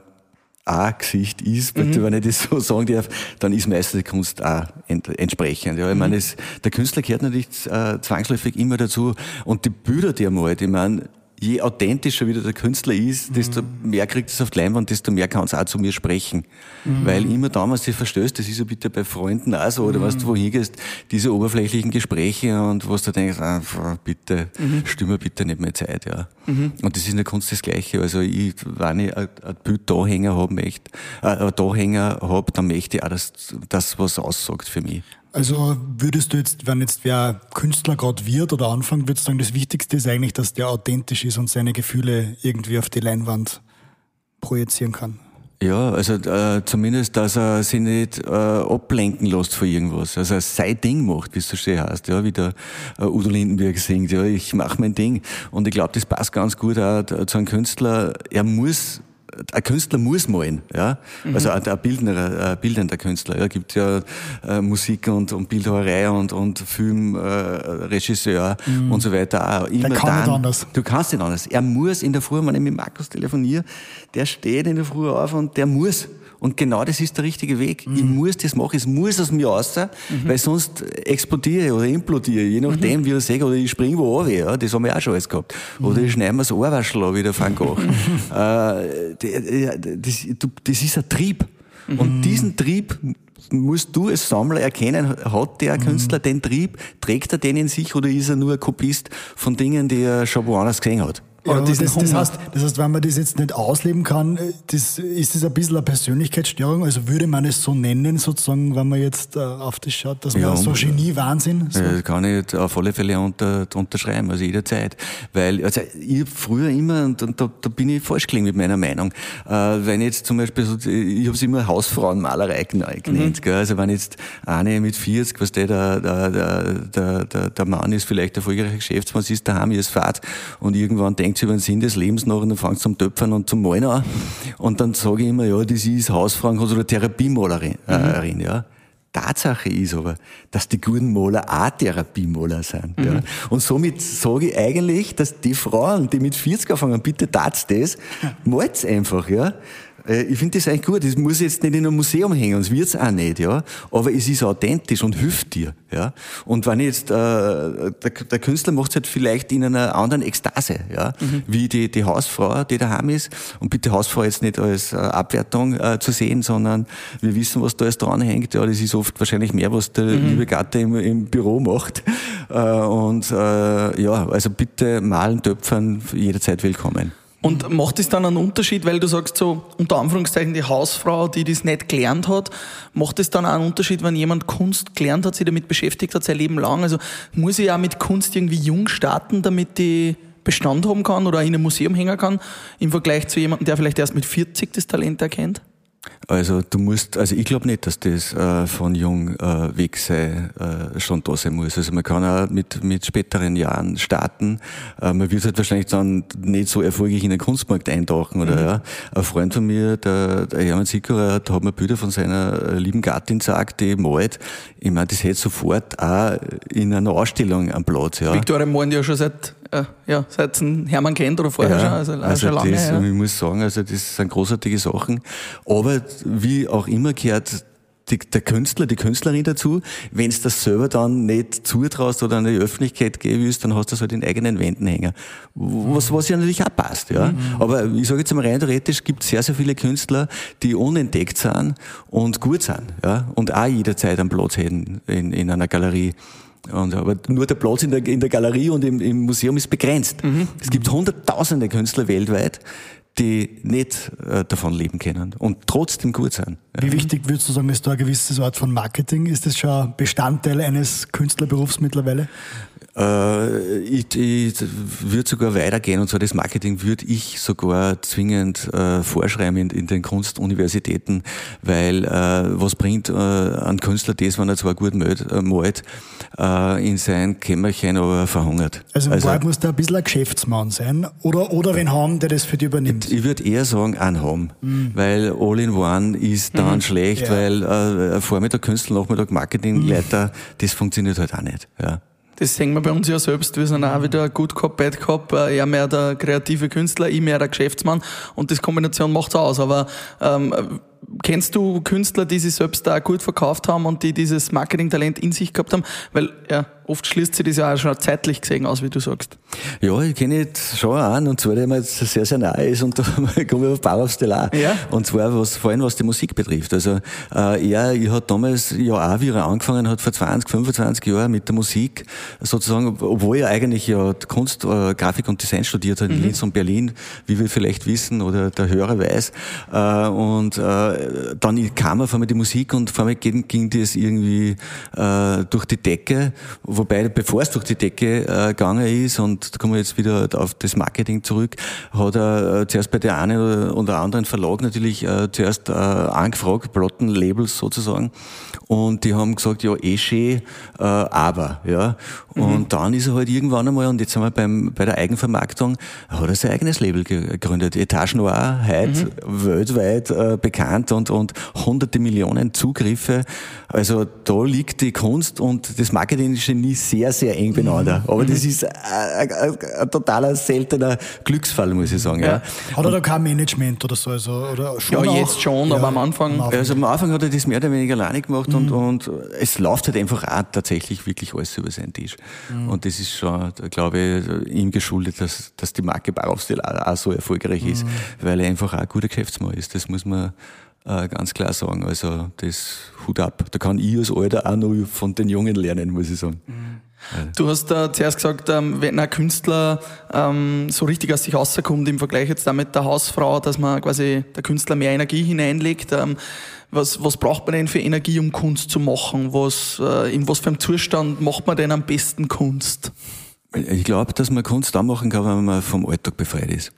ein Gesicht ist, mhm. wenn ich das so *laughs* sagen darf, dann ist meistens die Kunst auch ent entsprechend. Ja, ich mhm. meine, es, der Künstler gehört natürlich äh, zwangsläufig immer dazu und die Bilder, die er malt, ich meine, je authentischer wieder der Künstler ist, desto mhm. mehr kriegt es auf die Leinwand, desto mehr kann es auch zu mir sprechen. Mhm. Weil immer damals sich verstößt, das ist ja bitte bei Freunden auch so, oder mhm. was du wohin gehst, diese oberflächlichen Gespräche und was du denkst, ah, bitte, mhm. stimme bitte nicht mehr Zeit, ja. Mhm. Und das ist in der Kunst das Gleiche. Also ich, wenn ich ein, Bild Dahänger haben möchte, äh, Dahänger habe, dann möchte ich auch, dass das was aussagt für mich. Also würdest du jetzt, wenn jetzt wer Künstler gerade wird oder anfängt, würdest du sagen, das Wichtigste ist eigentlich, dass der authentisch ist und seine Gefühle irgendwie auf die Leinwand projizieren kann? Ja, also äh, zumindest, dass er sich nicht äh, ablenken lässt von irgendwas. Also er sein Ding macht, wie es so schön heißt, ja, wie der äh, Udo Lindenberg singt, ja, ich mache mein Ding. Und ich glaube, das passt ganz gut auch zu einem Künstler. Er muss ein Künstler muss malen, ja. Mhm. Also ein, ein, bildender, ein bildender Künstler. Ja, gibt ja äh, Musik und, und Bildhauerei und, und Filmregisseur äh, mhm. und so weiter auch. Immer der kann dann, nicht anders. Du kannst nicht anders. Er muss in der Früh, wenn ich mit Markus telefoniere, der steht in der Früh auf und der muss. Und genau das ist der richtige Weg. Mhm. Ich muss das machen, es muss aus mir raus, mhm. weil sonst explodiere oder implodiere, je nachdem, mhm. wie ich sage, oder ich springe wo runter, ja, das haben wir auch schon alles gehabt. Oder ich schneide mir das Ohrwaschel an, wie der Van Gogh. *laughs* äh, das, das ist ein Trieb. Und diesen Trieb musst du als Sammler erkennen, hat der Künstler den Trieb, trägt er den in sich oder ist er nur ein Kopist von Dingen, die er schon woanders gesehen hat? Ja, das, das, heißt, das heißt, wenn man das jetzt nicht ausleben kann, das, ist das ein bisschen eine Persönlichkeitsstörung? Also würde man es so nennen, sozusagen, wenn man jetzt äh, auf das schaut, dass ja, man so Genie-Wahnsinn? So. Ja, das kann ich auf alle Fälle unter, unterschreiben, also jederzeit. Weil, also ich früher immer, und, und da, da bin ich falsch gelegen mit meiner Meinung, äh, wenn jetzt zum Beispiel, so, ich habe es immer Hausfrauenmalerei genannt, mhm. gell? also wenn jetzt eine mit 40, was der, der, der, der, der, der Mann ist, vielleicht der erfolgreiche Geschäftsmann, ist daheim, ist Fahrt und irgendwann denkt denkt über den Sinn des Lebens nach und dann fängt zum Töpfern und zum Malen an. Und dann sage ich immer, ja, das ist Hausfrau oder Therapiemalerin, äh, mhm. ja. Tatsache ist aber, dass die guten Maler auch Therapiemaler sind. Mhm. Ja. Und somit sage ich eigentlich, dass die Frauen, die mit 40 anfangen, bitte tat's das, malt's einfach, ja. Äh, ich finde das eigentlich gut. Das muss jetzt nicht in einem Museum hängen, das wird's auch nicht, ja. Aber es ist authentisch und hilft dir, ja. Und wenn jetzt, äh, der, der Künstler macht es halt vielleicht in einer anderen Ekstase, ja. Mhm. Wie die, die Hausfrau, die daheim ist. Und bitte Hausfrau jetzt nicht als äh, Abwertung äh, zu sehen, sondern wir wissen, was da alles dranhängt. Ja, das ist oft wahrscheinlich mehr, was der mhm. liebe Gatte im, im Büro macht. Äh, und äh, ja, also bitte malen, töpfern, jederzeit willkommen. Und macht es dann einen Unterschied, weil du sagst so, unter Anführungszeichen die Hausfrau, die das nicht gelernt hat, macht es dann einen Unterschied, wenn jemand Kunst gelernt hat, sich damit beschäftigt hat, sein Leben lang? Also muss ich auch mit Kunst irgendwie jung starten, damit die Bestand haben kann oder in einem Museum hängen kann, im Vergleich zu jemandem, der vielleicht erst mit 40 das Talent erkennt? Also du musst, also ich glaube nicht, dass das äh, von jung äh, weg sei, äh, schon da sein muss. Also man kann auch mit, mit späteren Jahren starten. Äh, man wird halt wahrscheinlich dann nicht so erfolgreich in den Kunstmarkt eintauchen. Oder, mhm. ja. Ein Freund von mir, der, der Hermann Sickerer, hat mir Bilder von seiner äh, lieben Gattin gesagt, die malt. Ich meine, das hätte sofort auch in einer Ausstellung am Platz. Ja. Victoria malen ja schon seit äh, ja, seit Hermann kennt oder vorher ja, schon, also, also schon lange. Das, ja. Ich muss sagen, also das sind großartige Sachen. Aber wie auch immer gehört die, der Künstler, die Künstlerin dazu. Wenn es das selber dann nicht zutraust oder an die Öffentlichkeit geben willst, dann hast du es halt in eigenen Wänden hängen. Was, was ja natürlich auch passt, ja. Mhm. Aber ich sage jetzt mal rein theoretisch, gibt es sehr, sehr viele Künstler, die unentdeckt sind und gut sind, ja. Und auch jederzeit einen Platz hätten in, in einer Galerie. Und, aber nur der Platz in der, in der Galerie und im, im Museum ist begrenzt. Mhm. Es gibt hunderttausende Künstler weltweit, die nicht äh, davon leben können und trotzdem gut sein. Ja. Wie wichtig würdest du sagen, ist da eine gewisse Art von Marketing? Ist das schon Bestandteil eines Künstlerberufs mittlerweile? Äh, ich, ich würde sogar weitergehen und zwar das Marketing würde ich sogar zwingend äh, vorschreiben in, in, den Kunstuniversitäten, weil äh, was bringt äh, ein Künstler das, wenn er zwar gut malt, äh, malt äh, in sein Kämmerchen, aber verhungert. Also, also muss da ein bisschen ein Geschäftsmann sein oder, oder wen haben, der das für dich übernimmt? Ich, ich würde eher sagen, einen haben, mhm. weil All-in-One ist dann mhm. schlecht, ja. weil äh, Vormittag Künstler, Nachmittag Marketingleiter, mhm. das funktioniert halt auch nicht. Ja. Das sehen wir bei uns ja selbst. Wir sind auch wieder Good Cop, Bad Cop. Äh, Er mehr der kreative Künstler, ich mehr der Geschäftsmann. Und das Kombination macht's aus. Aber ähm, kennst du Künstler, die sich selbst da gut verkauft haben und die dieses Marketingtalent in sich gehabt haben? Weil ja, oft schließt sich das ja auch schon zeitlich gesehen aus, wie du sagst. Ja, ich kenne jetzt schon einen, und zwar, der mir jetzt sehr, sehr nahe ist, und *laughs* da komme ich auf Bauer Stellar. Ja. Und zwar, was, vor allem was die Musik betrifft. Also, äh, er, ich hat damals ja auch, wie er angefangen hat, vor 20, 25 Jahren mit der Musik, sozusagen, obwohl er eigentlich ja Kunst, äh, Grafik und Design studiert hat in Linz und Berlin, wie wir vielleicht wissen, oder der Hörer weiß, äh, und, äh, dann kam auf einmal die Musik und vor allem ging, ging das irgendwie, äh, durch die Decke, wobei, bevor es durch die Decke äh, gegangen ist, und da kommen wir jetzt wieder auf das Marketing zurück, hat er äh, zuerst bei der einen oder, anderen Verlag natürlich äh, zuerst äh, angefragt, Plattenlabels sozusagen, und die haben gesagt, ja, eh schön, äh, aber, ja. Und dann ist er halt irgendwann einmal, und jetzt sind wir beim, bei der Eigenvermarktung, hat er sein eigenes Label ge- gegründet. Etage Noir, heute weltweit äh, bekannt und, und hunderte Millionen Zugriffe. Also da liegt die Kunst und das Marketing-Genie sehr, sehr eng beieinander. Aber das ist ein, ein, ein, ein totaler seltener Glücksfall, muss ich sagen. Ja. Hat er da kein Management oder so? Also, oder schon Ja, auch? jetzt schon, aber am Anfang- Also am Anfang hat er das mehr oder weniger alleine gemacht und, und es läuft halt einfach auch tatsächlich wirklich alles über seinen Tisch. Und das ist schon, glaube ich, ihm geschuldet, dass, dass die Marke Bauaufstil auch, auch so erfolgreich ist, weil er einfach auch ein guter Geschäftsmann ist. Das muss man äh, ganz klar sagen. Also das Hut ab. Da kann ich als Alter auch noch von den Jungen lernen, muss ich sagen. Du hast äh, zuerst gesagt, ähm, wenn ein Künstler ähm, so richtig aus sich rauskommt im Vergleich jetzt da mit der Hausfrau, dass man quasi der Künstler mehr Energie hineinlegt. Ähm, was, was braucht man denn für Energie, um Kunst zu machen? Was, äh, in was für einem Zustand macht man denn am besten Kunst? Ich glaube, dass man Kunst dann machen kann, wenn man vom Alltag befreit ist.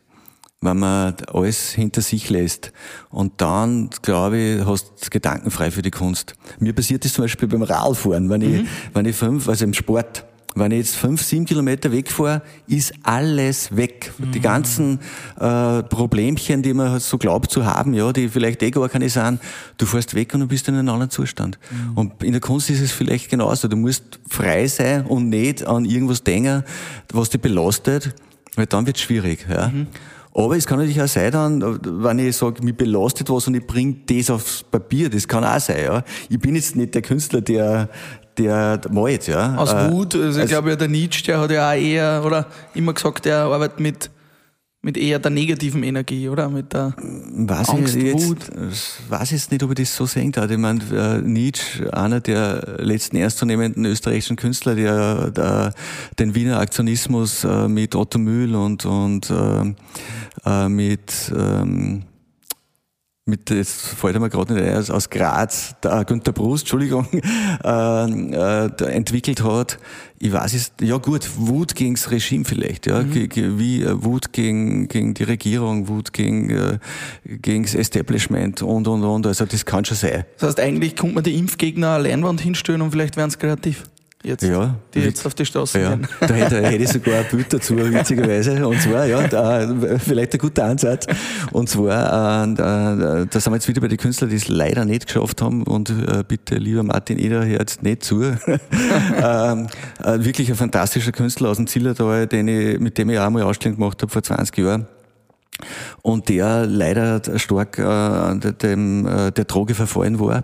Wenn man alles hinter sich lässt. Und dann, glaube ich, hast du gedankenfrei für die Kunst. Mir passiert das zum Beispiel beim Radfahren. Wenn ich, wenn ich fünf, also im Sport, wenn ich jetzt fünf, sieben Kilometer wegfahre, ist alles weg. Die ganzen äh, Problemchen, die man so glaubt zu haben, ja, die vielleicht eh gar keine sind, du fährst weg und du bist in einem anderen Zustand. Und in der Kunst ist es vielleicht genauso. Du musst frei sein und nicht an irgendwas denken, was dich belastet, weil dann wird es schwierig. Ja. Aber es kann natürlich auch sein, dann, wenn ich sage, mich belastet was und ich bringe das aufs Papier, das kann auch sein. Ja. Ich bin jetzt nicht der Künstler, der, der malt. Ja. Aus Äh, Wut, also ich glaube ja, der Nietzsche, der hat ja auch eher, oder immer gesagt, der arbeitet mit, mit eher der negativen Energie, oder? Mit der, Weiß Angst, ich jetzt, Wut. weiß jetzt nicht, ob ich das so sehen darf. Ich meine, äh, Nietzsche, einer der letzten ernstzunehmenden österreichischen Künstler, der, der den Wiener Aktionismus äh, mit Otto Mühl und, und äh, äh, mit ähm, mit, jetzt fällt mir gerade nicht ein, aus- aus Graz, der Günter Brust, Entschuldigung, *laughs* äh, äh, entwickelt hat. Ich weiß es, ja gut, Wut gegens Regime vielleicht, ja, ge- wie äh, Wut gegen, gegen die Regierung, Wut gegen, äh, gegens Establishment und, und, und, also das kann schon sein. das heißt, eigentlich kommt man die Impfgegner eine Leinwand hinstellen und vielleicht werden sie kreativ. Jetzt, Ja, die jetzt auf die Straße Ja, gehen. da hätte, hätte ich sogar ein Bild dazu, witzigerweise. Und zwar, ja, da, vielleicht ein guter Ansatz. Und zwar, äh, da, da sind wir jetzt wieder bei den Künstlern, die es leider nicht geschafft haben. Und äh, bitte, lieber Martin Eder, hört nicht zu. *laughs* ähm, äh, wirklich ein fantastischer Künstler aus dem Zillertal, den ich, mit dem ich auch mal Ausstellung gemacht habe vor 20 Jahren. Und der leider stark äh, dem, äh, der Droge verfallen war.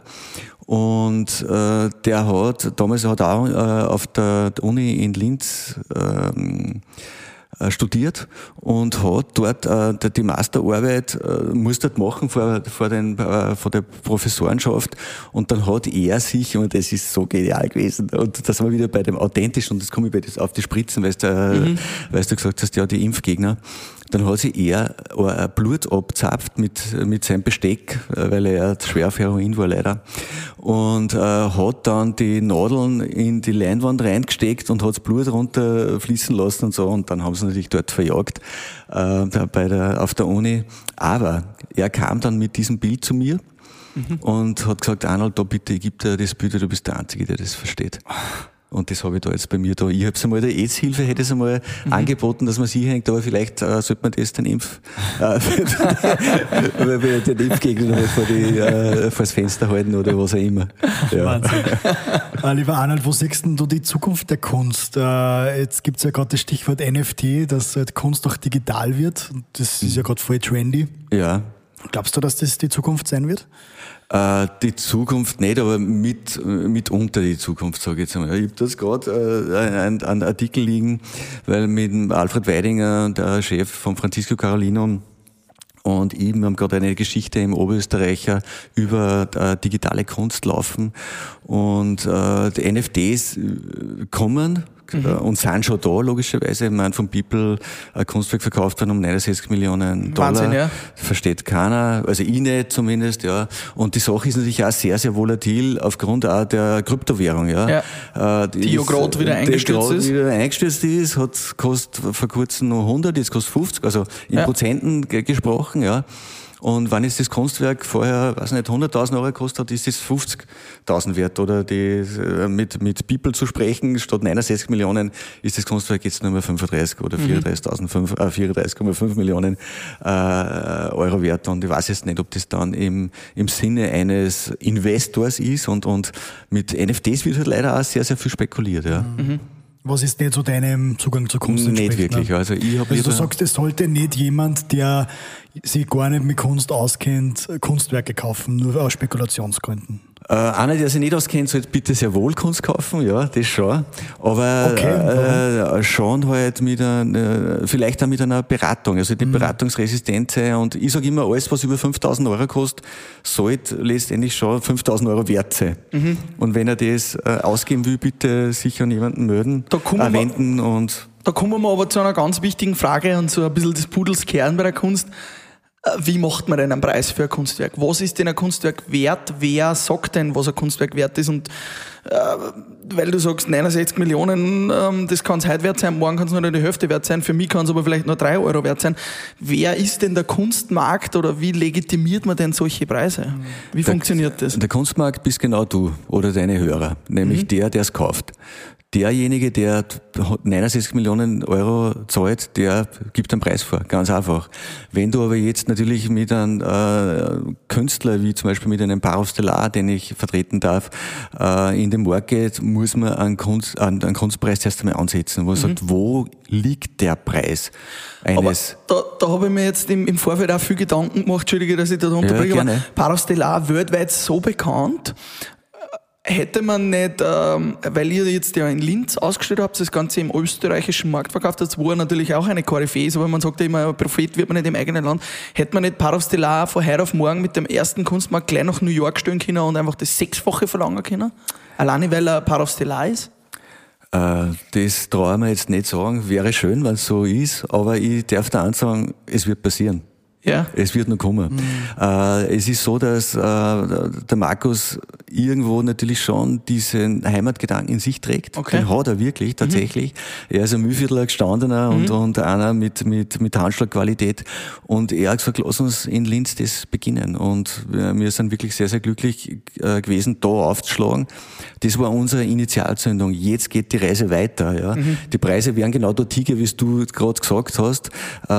Und äh, der hat, damals hat er auch äh, auf der Uni in Linz ähm, äh, studiert und hat dort äh, die- Masterarbeit äh, musste machen vor, vor, den, äh, vor der Professorenschaft. Und dann hat er sich, und das ist so genial gewesen, und da sind wir wieder bei dem Authentischen und das komme ich bei das auf die Spritzen, weil du, äh, weil du gesagt hast, ja, die Impfgegner, dann hat sich er ein Blut abzapft mit, mit seinem Besteck, äh, weil er schwer auf Heroin war leider. Und äh, hat dann die Nadeln in die Leinwand reingesteckt und hat das Blut runterfließen lassen und so. Und dann haben sie natürlich dort verjagt äh, bei der, auf der Uni. Aber er kam dann mit diesem Bild zu mir und hat gesagt, Arnold, da bitte, ich gebe dir das Bild, du bist der Einzige, der das versteht. Und das habe ich da jetzt bei mir da. Ich habe es einmal der AIDS-Hilfe, hätte es einmal mhm. angeboten, dass man sie hängt, aber vielleicht äh, sollte man das den Impf, äh, *laughs* den Impfgegner vor, die, äh, vor das Fenster halten oder was auch immer. Ja. Wahnsinn. *laughs* äh, lieber Arnold, wo siehst du die Zukunft der Kunst? Äh, jetzt gibt es ja gerade das Stichwort NFT, dass halt Kunst auch digital wird. Das ist ja gerade voll trendy. Ja. Glaubst du, dass das die Zukunft sein wird? Äh, die Zukunft nicht, aber mit, mitunter die Zukunft, sage ich jetzt einmal. Ich habe das gerade äh, einen, einen Artikel liegen, weil mit Alfred Weidinger, der Chef von Francisco Carolino, und wir haben gerade eine Geschichte im Oberösterreicher über äh, digitale Kunst laufen. Und äh, die NFTs kommen, mhm. und sind schon da, logischerweise. Ich meine, von People ein Kunstwerk verkauft worden um 69 Millionen Dollar. Wahnsinn, ja. Versteht keiner, also ich nicht zumindest, ja. Und die Sache ist natürlich auch sehr, sehr volatil aufgrund auch der Kryptowährung, ja. ja. Äh, die, die ja gerade wieder eingestürzt ist. wieder eingestürzt ist, hat kostet vor kurzem noch 100, jetzt kostet 50, also in ja. Prozenten gesprochen, ja. Und wenn jetzt das Kunstwerk vorher, weiß nicht, 100.000 Euro gekostet hat, ist es 50.000 wert. Oder die, äh, mit, mit People zu sprechen, statt 69 Millionen ist das Kunstwerk jetzt nur mehr 35 oder 34.500, äh, 34,5 Millionen äh, Euro wert. Und ich weiß jetzt nicht, ob das dann im, im Sinne eines Investors ist. Und, und mit NFTs wird halt leider auch sehr, sehr viel spekuliert. Ja. Mhm. Was ist nicht so deinem Zugang zur Kunst? Nicht wirklich. Also, ich also du sagst, es sollte nicht jemand, der sich gar nicht mit Kunst auskennt, Kunstwerke kaufen, nur aus Spekulationsgründen. Äh, einer, der sich nicht auskennt, sollte bitte sehr wohl Kunst kaufen, ja, das schon. Aber okay, äh, schon halt mit einer, vielleicht auch mit einer Beratung, also die mhm. Beratungsresistenz. Und ich sage immer, alles, was über 5000 Euro kostet, sollte letztendlich schon 5000 Euro wert sein. Mhm. Und wenn er das äh, ausgeben will, bitte sich an jemanden melden, da äh, wenden und da kommen wir aber zu einer ganz wichtigen Frage und so ein bisschen des Pudels Kern bei der Kunst. Äh, wie macht man denn einen Preis für ein Kunstwerk? Was ist denn ein Kunstwerk wert? Wer sagt denn, was ein Kunstwerk wert ist? Und äh, weil du sagst 69 Millionen, ähm, das kann es heute wert sein, morgen kann es nur die Hälfte wert sein, für mich kann es aber vielleicht nur drei Euro wert sein. Wer ist denn der Kunstmarkt oder wie legitimiert man denn solche Preise? Wie der, funktioniert das? Der Kunstmarkt bist genau du oder deine Hörer, nämlich mhm. der, der es kauft derjenige, der 69 Millionen Euro zahlt, der gibt einen Preis vor, ganz einfach. Wenn du aber jetzt natürlich mit einem äh, Künstler, wie zum Beispiel mit einem Parov Stellar, den ich vertreten darf, äh, in den Markt geht, muss man einen, Kunst, einen, einen Kunstpreis erst einmal ansetzen, wo man mhm. sagt, wo liegt der Preis eines... Aber da, da habe ich mir jetzt im, im Vorfeld auch viel Gedanken gemacht, Entschuldige, dass ich da unterbringe, ja, aber Parov Stellar weltweit so bekannt, Hätte man nicht, ähm, weil ihr jetzt ja in Linz ausgestellt habt, das Ganze im österreichischen Markt verkauft habt, wo er natürlich auch eine Koryphäe ist, aber man sagt ja immer, Prophet wird man nicht im eigenen Land, hätte man nicht Parov Stellar von heute auf morgen mit dem ersten Kunstmarkt gleich nach New York stellen können und einfach das Sechsfache verlangen können? Alleine weil er Parov Stellar ist? Äh, das traue ich mir jetzt nicht sagen. Wäre schön, wenn es so ist, aber ich darf da sagen, es wird passieren. Ja. Es wird noch kommen. Mhm. Äh, es ist so, dass äh, der Markus irgendwo natürlich schon diesen Heimatgedanken in sich trägt. Okay. Den hat er wirklich, mhm. tatsächlich. Mhm. Er ist ein Mühlviertler gestandener mhm. und, und einer mit, mit, mit Handschlagqualität. Und er hat gesagt, lass uns in Linz das beginnen. Und wir sind wirklich sehr, sehr glücklich äh, gewesen, da aufzuschlagen. Das war unsere Initialzündung. Jetzt geht die Reise weiter. Ja. Mhm. Die Preise werden genau dort hingehen, wie du gerade gesagt hast. Äh,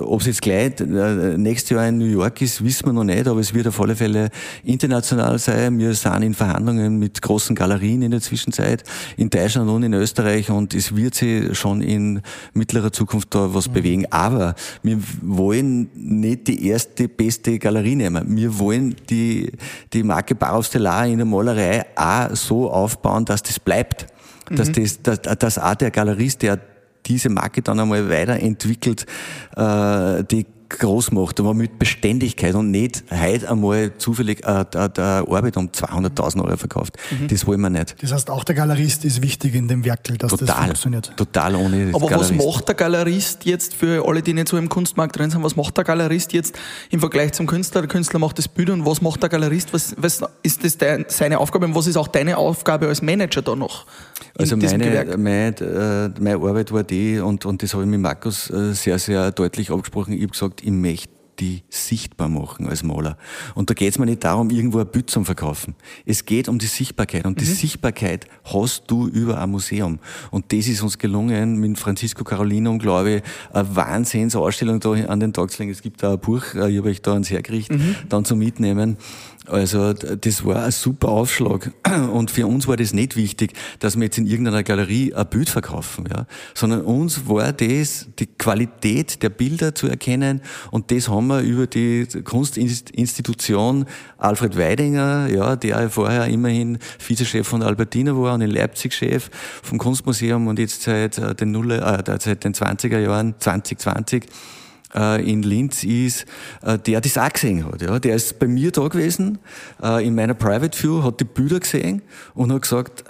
Ob es jetzt gleich äh, nächstes Jahr in New York ist, wissen wir noch nicht, aber es wird auf alle Fälle international sein. Wir sind in Verhandlungen mit großen Galerien in der Zwischenzeit, in Deutschland und in Österreich und es wird sich schon in mittlerer Zukunft da was mhm. bewegen. Aber wir wollen nicht die erste, beste Galerie nehmen. Wir wollen die, die Marke Bauhaus Stellar in der Malerei auch so aufbauen, dass das bleibt. Dass, mhm. das, dass, dass auch der Galerist, der diese Marke dann einmal weiterentwickelt, äh, die groß macht, aber mit Beständigkeit und nicht heute einmal zufällig äh, der, der Arbeit um 200.000 Euro verkauft. Mhm. Das wollen wir nicht. Das heißt, auch der Galerist ist wichtig in dem Werkel, dass total, das funktioniert. Total ohne Aber Galerist. was macht der Galerist jetzt für alle, die nicht so im Kunstmarkt drin sind, was macht der Galerist jetzt im Vergleich zum Künstler? Der Künstler macht das Bild und was macht der Galerist? Was, was ist das dein, seine Aufgabe und was ist auch deine Aufgabe als Manager da noch? Also meine, meine, äh, meine Arbeit war die, und, und das habe ich mit Markus äh, sehr, sehr deutlich abgesprochen, ich habe gesagt, ich möchte die sichtbar machen als Maler. Und da geht es mir nicht darum, irgendwo ein Bild zum Verkaufen. Es geht um die Sichtbarkeit. Und die mhm. Sichtbarkeit hast du über ein Museum. Und das ist uns gelungen mit Francisco Carolinum, glaube ich, eine Wahnsinnsausstellung da an den Tag zu legen. Es gibt da ein Buch, äh, ich habe euch da ans hergerichtet, mhm. dann zum Mitnehmen. Also das war ein super Aufschlag. *clears throat* Und für uns war das nicht wichtig, dass wir jetzt in irgendeiner Galerie ein Bild verkaufen, ja. sondern uns war das, die Qualität der Bilder zu erkennen und das haben wir über die Kunstinstitution Alfred Weidinger, ja, der vorher immerhin Vizechef von Albertina war und in Leipzig Chef vom Kunstmuseum und jetzt seit äh, den, Nulle, äh, seit den 20er Jahren, 2020, äh, in Linz ist, äh, der das auch gesehen hat. Ja. Der ist bei mir da gewesen, in meiner Private View, hat die Bilder gesehen und hat gesagt,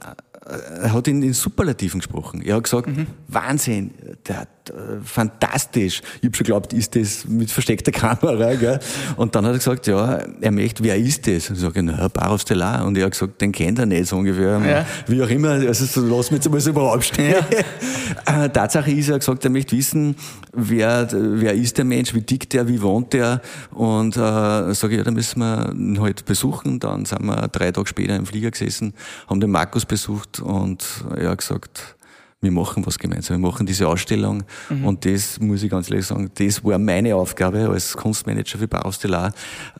er hat in, in Superlativen gesprochen. Er hat gesagt, mhm. Wahnsinn, der, äh, fantastisch. Ich habe schon geglaubt, ist das mit versteckter Kamera, gell? Und dann hat er gesagt, ja, er möchte, wer ist das? Und ich sage, na, Barov Stellar. Und er hat gesagt, den kennt er nicht, so ungefähr. Ja. Wie auch immer, also so, lass mich jetzt mal so überhaupt stehen. Ja. *laughs* Äh, Tatsache ist, er hat gesagt, er möchte wissen, wer, wer ist der Mensch, wie dick der, wie wohnt der? Und, äh, sage ich, ja, da müssen wir ihn halt besuchen. Dann sind wir drei Tage später im Flieger gesessen, haben den Markus besucht und er hat gesagt, wir machen was gemeinsam, wir machen diese Ausstellung mhm. und das muss ich ganz ehrlich sagen, das war meine Aufgabe als Kunstmanager für Baustellar,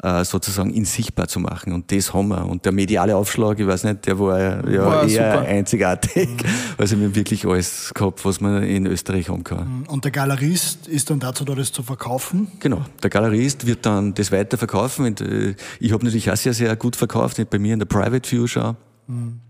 äh, sozusagen ihn sichtbar zu machen und das haben wir und der mediale Aufschlag, ich weiß nicht, der war ja war eher super. einzigartig, mhm. *laughs* also wir haben wirklich alles gehabt, was man in Österreich haben kann. Mhm. Und der Galerist ist dann dazu da, das zu verkaufen? Genau, der Galerist wird dann das weiter verkaufen äh, ich habe natürlich auch sehr, sehr gut verkauft, bei mir in der Private View schon. Mhm.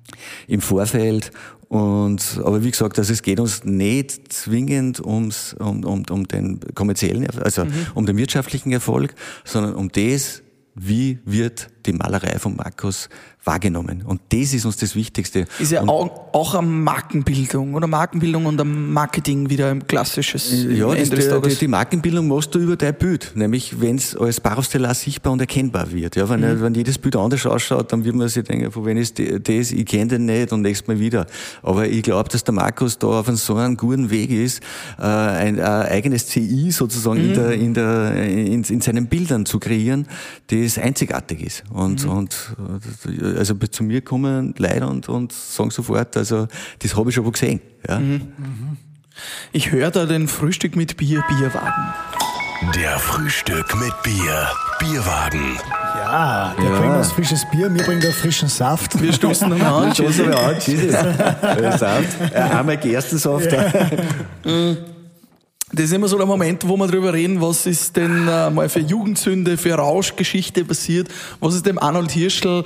Im Vorfeld und, aber wie gesagt, also es geht uns nicht zwingend ums, um, um, um den kommerziellen, also mhm. um den wirtschaftlichen Erfolg, sondern um das, wie wird die Malerei von Markus wahrgenommen. Und das ist uns das Wichtigste. Ist ja und auch, auch eine Markenbildung oder Markenbildung und ein Marketing wieder ein klassisches Ja, das, die, die Markenbildung machst du über dein Bild, nämlich wenn es als Barostellar sichtbar und erkennbar wird. Ja, wenn, mhm. wenn jedes Bild anders ausschaut, dann wird man sich denken, von wenn ist das, ich kenne den nicht und nächstes Mal wieder. Aber ich glaube, dass der Markus da auf einem so einem guten Weg ist, äh, ein, ein eigenes CI sozusagen mhm. in, der, in, der, in, in seinen Bildern zu kreieren, das einzigartig ist. Und, mhm. und also zu mir kommen Leute und, und sagen sofort, also das habe ich schon wo gesehen. Ja. Mhm. Ich höre da den Frühstück mit Bier, Bierwagen. Der Frühstück mit Bier, Bierwagen. Ja, der ja. bringt uns frisches Bier, mir bringt er frischen Saft. Wir stoßen dann an. Wir stoßen an, Saft. *laughs* Einmal Gerstensaft. Ja. *laughs* Das ist immer so der Moment, wo wir darüber reden, was ist denn äh, mal für Jugendsünde, für Rauschgeschichte passiert, was ist dem Arnold Hirschl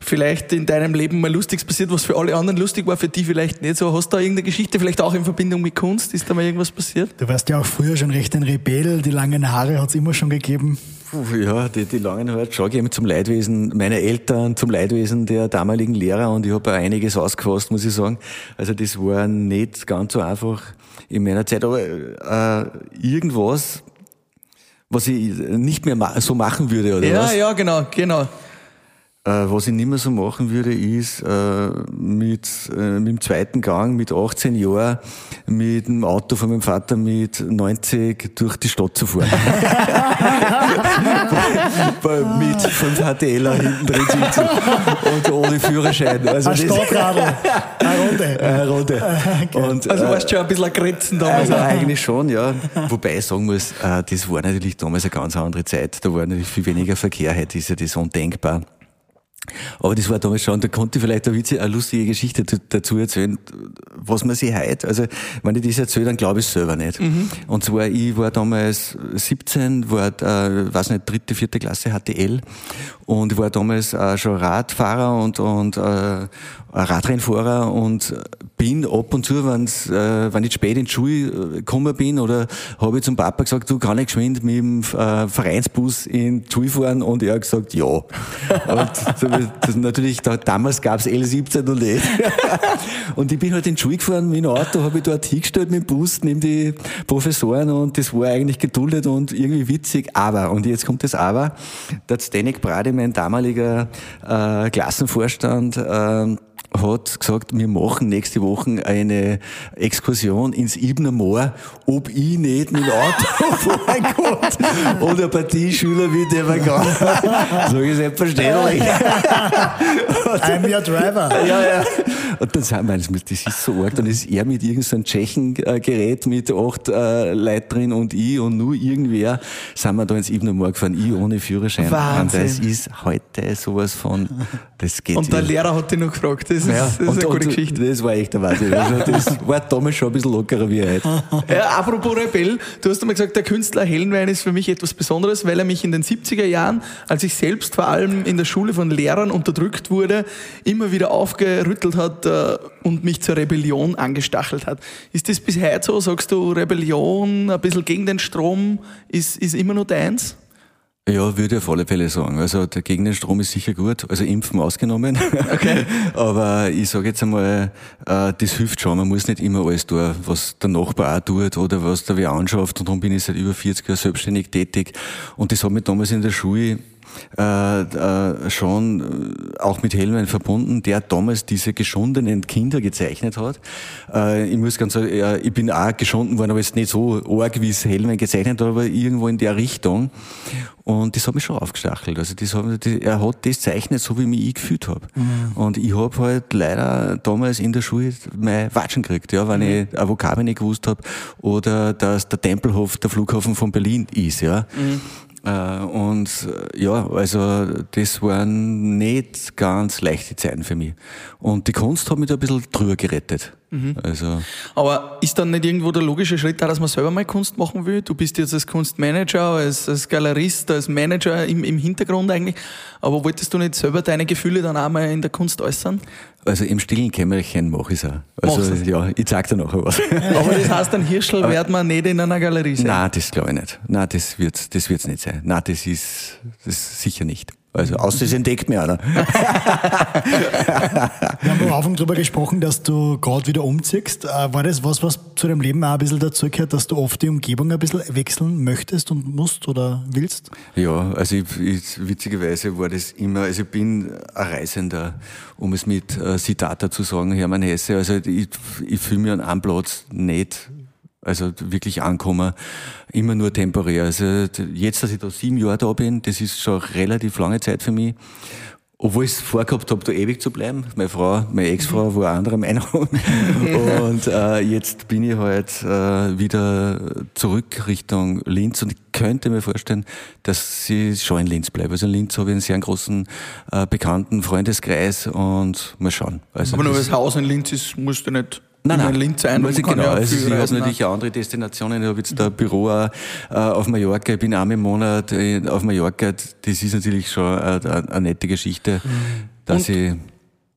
vielleicht in deinem Leben mal Lustiges passiert, was für alle anderen lustig war, für die vielleicht nicht so. Hast du da irgendeine Geschichte, vielleicht auch in Verbindung mit Kunst? Ist da mal irgendwas passiert? Du warst ja auch früher schon recht ein Rebell, die langen Haare hat es immer schon gegeben. Ja, die, die langen Haare schau ich zum Leidwesen meiner Eltern, zum Leidwesen der damaligen Lehrer und ich habe einiges ausgefasst, muss ich sagen. Also das war nicht ganz so einfach in meiner Zeit, aber äh, irgendwas, was ich nicht mehr ma so machen würde, oder ja, was? Ja, ja, genau, genau. Äh, was ich nicht mehr so machen würde, ist äh, mit, äh, mit dem zweiten Gang mit 18 Jahren mit dem Auto von meinem Vater mit 90 durch die Stadt zu fahren. *laughs* mit 5 HTLer hinten drin sitzen und ohne Führerschein. Also ein Stadtradl, eine Runde. *laughs* Eine Runde. Und, also warst du schon ein bisschen Grenzen damals. Also eigentlich schon, ja. Wobei ich sagen muss, das war natürlich damals eine ganz andere Zeit. Da war natürlich viel weniger Verkehr, heute ist ja das undenkbar. Aber das war damals schon, da konnte ich vielleicht eine, witzige, eine lustige Geschichte dazu erzählen, was man sich heute, also wenn ich das erzähle, dann glaube ich es selber nicht. Mhm. Und zwar, ich war damals 17, war, äh, weiß nicht, dritte, vierte Klasse HTL und ich war damals äh, schon Radfahrer und, und äh, Radrennfahrer und bin ab und zu, wenn's, äh, wenn ich spät in die Schule äh, gekommen bin, oder habe ich zum Papa gesagt, du kann ich geschwind mit dem äh, Vereinsbus in die Schule fahren und er hat gesagt, ja. *laughs* und das, natürlich, da, damals gab's L17 noch nicht. und ich bin halt in die Schule gefahren mit dem Auto, habe ich dort hingestellt mit dem Bus neben die Professoren und das war eigentlich geduldet und irgendwie witzig, aber, und jetzt kommt das aber, der Stanek Brady, mein damaliger äh, Klassenvorstand, äh, hat gesagt, wir machen nächste Woche eine Exkursion ins Ibner Moor, ob ich nicht mit dem Auto *laughs* fahren kann und ein Partie Schüler wie der gehen. So ist selbstverständlich. *laughs* I'm your driver. Ja, ja. Und dann sagen wir, das ist so arg, dann ist er mit irgendeinem Tschechen-Gerät mit acht äh, Leuten drin und ich und nur irgendwer sind wir da ins Ibner Moor gefahren, ich ohne Führerschein. Wahnsinn. Und das ist heute sowas von, das geht Und der nicht. Lehrer hat dich noch gefragt. Das ist, Ja, das ist und, eine gute Geschichte. Das war echt der Wahnsinn. Also *laughs* das war damals schon ein bisschen lockerer wie heute. Ja, apropos Rebell, du hast einmal gesagt, der Künstler Hellenwein ist für mich etwas Besonderes, weil er mich in den 70er Jahren, als ich selbst vor allem in der Schule von Lehrern unterdrückt wurde, immer wieder aufgerüttelt hat äh, und mich zur Rebellion angestachelt hat. Ist das bis heute so? Sagst du, Rebellion, ein bisschen gegen den Strom, ist, ist immer nur deins? Ja, würde ich auf alle Fälle sagen. Also der gegen den Strom ist sicher gut, also Impfen ausgenommen. *laughs* Okay. Aber ich sage jetzt einmal, äh, das hilft schon. Man muss nicht immer alles tun, was der Nachbar auch tut oder was der wer anschafft. Und darum bin ich seit über 40 Jahren selbstständig tätig. Und das hat mich damals in der Schule äh, äh, schon äh, auch mit Hellwein verbunden, der damals diese geschundenen Kinder gezeichnet hat. Äh, ich muss ganz sagen, äh, ich bin auch geschunden worden, aber jetzt nicht so arg, wie es Hellwein gezeichnet hat, aber irgendwo in der Richtung. Und das hat mich schon aufgestachelt. Also das hat, das, er hat das zeichnet, so wie mich ich gefühlt habe. Und ich habe halt leider damals in der Schule meine Watschen gekriegt, ja, wenn ich ein Vokabel nicht gewusst habe oder dass der Tempelhof der Flughafen von Berlin ist, ja. Äh, und äh, ja, also das waren nicht ganz leichte Zeiten für mich. Und die Kunst hat mich da ein bisschen drüber gerettet. Also Aber ist dann nicht irgendwo der logische Schritt da, dass man selber mal Kunst machen will? Du bist jetzt als Kunstmanager, als, als Galerist, als Manager im, im Hintergrund eigentlich. Aber wolltest du nicht selber deine Gefühle dann auch mal in der Kunst äußern? Also im stillen Kämmerchen mache ich es auch. Also Machst du's? ja, ich zeig dir nachher was. *laughs* Aber das heißt, ein Hirschl wird man nicht in einer Galerie sehen. Nein, das glaube ich nicht. Nein, das wird das wird's nicht sein. Nein, das ist das sicher nicht. Also außer es entdeckt mir einer. *laughs* Wir haben am Anfang darüber gesprochen, dass du gerade wieder umziehst. Äh, War das was, was zu deinem Leben auch ein bisschen dazugehört, dass du oft die Umgebung ein bisschen wechseln möchtest und musst oder willst? Ja, also ich, ich, witzigerweise war das immer, also ich bin ein Reisender, um es mit äh, Citata zu sagen, Hermann Hesse. Also ich, ich fühle mich an einem Platz nicht, also wirklich ankommen, immer nur temporär. Also jetzt, dass ich da sieben Jahre da bin, das ist schon relativ lange Zeit für mich. Obwohl ich es vorgehabt habe, da ewig zu bleiben. Meine Frau, meine Ex-Frau war eine andere Meinung. *laughs* und äh, jetzt bin ich halt äh, wieder zurück Richtung Linz und ich könnte mir vorstellen, dass ich schon in Linz bleibe. Also in Linz habe ich einen sehr großen, äh, bekannten Freundeskreis und mal schauen. Also Aber nur das Haus in Linz ist, musst du nicht Nein, nein. in Linz sein. Weiß ich genau. also ich habe natürlich auch andere Destinationen. Ich habe jetzt da ein Büro auch, äh, auf Mallorca. Ich bin einmal im Monat äh, auf Mallorca. Das ist natürlich schon eine, eine, eine nette Geschichte, dass Und- ich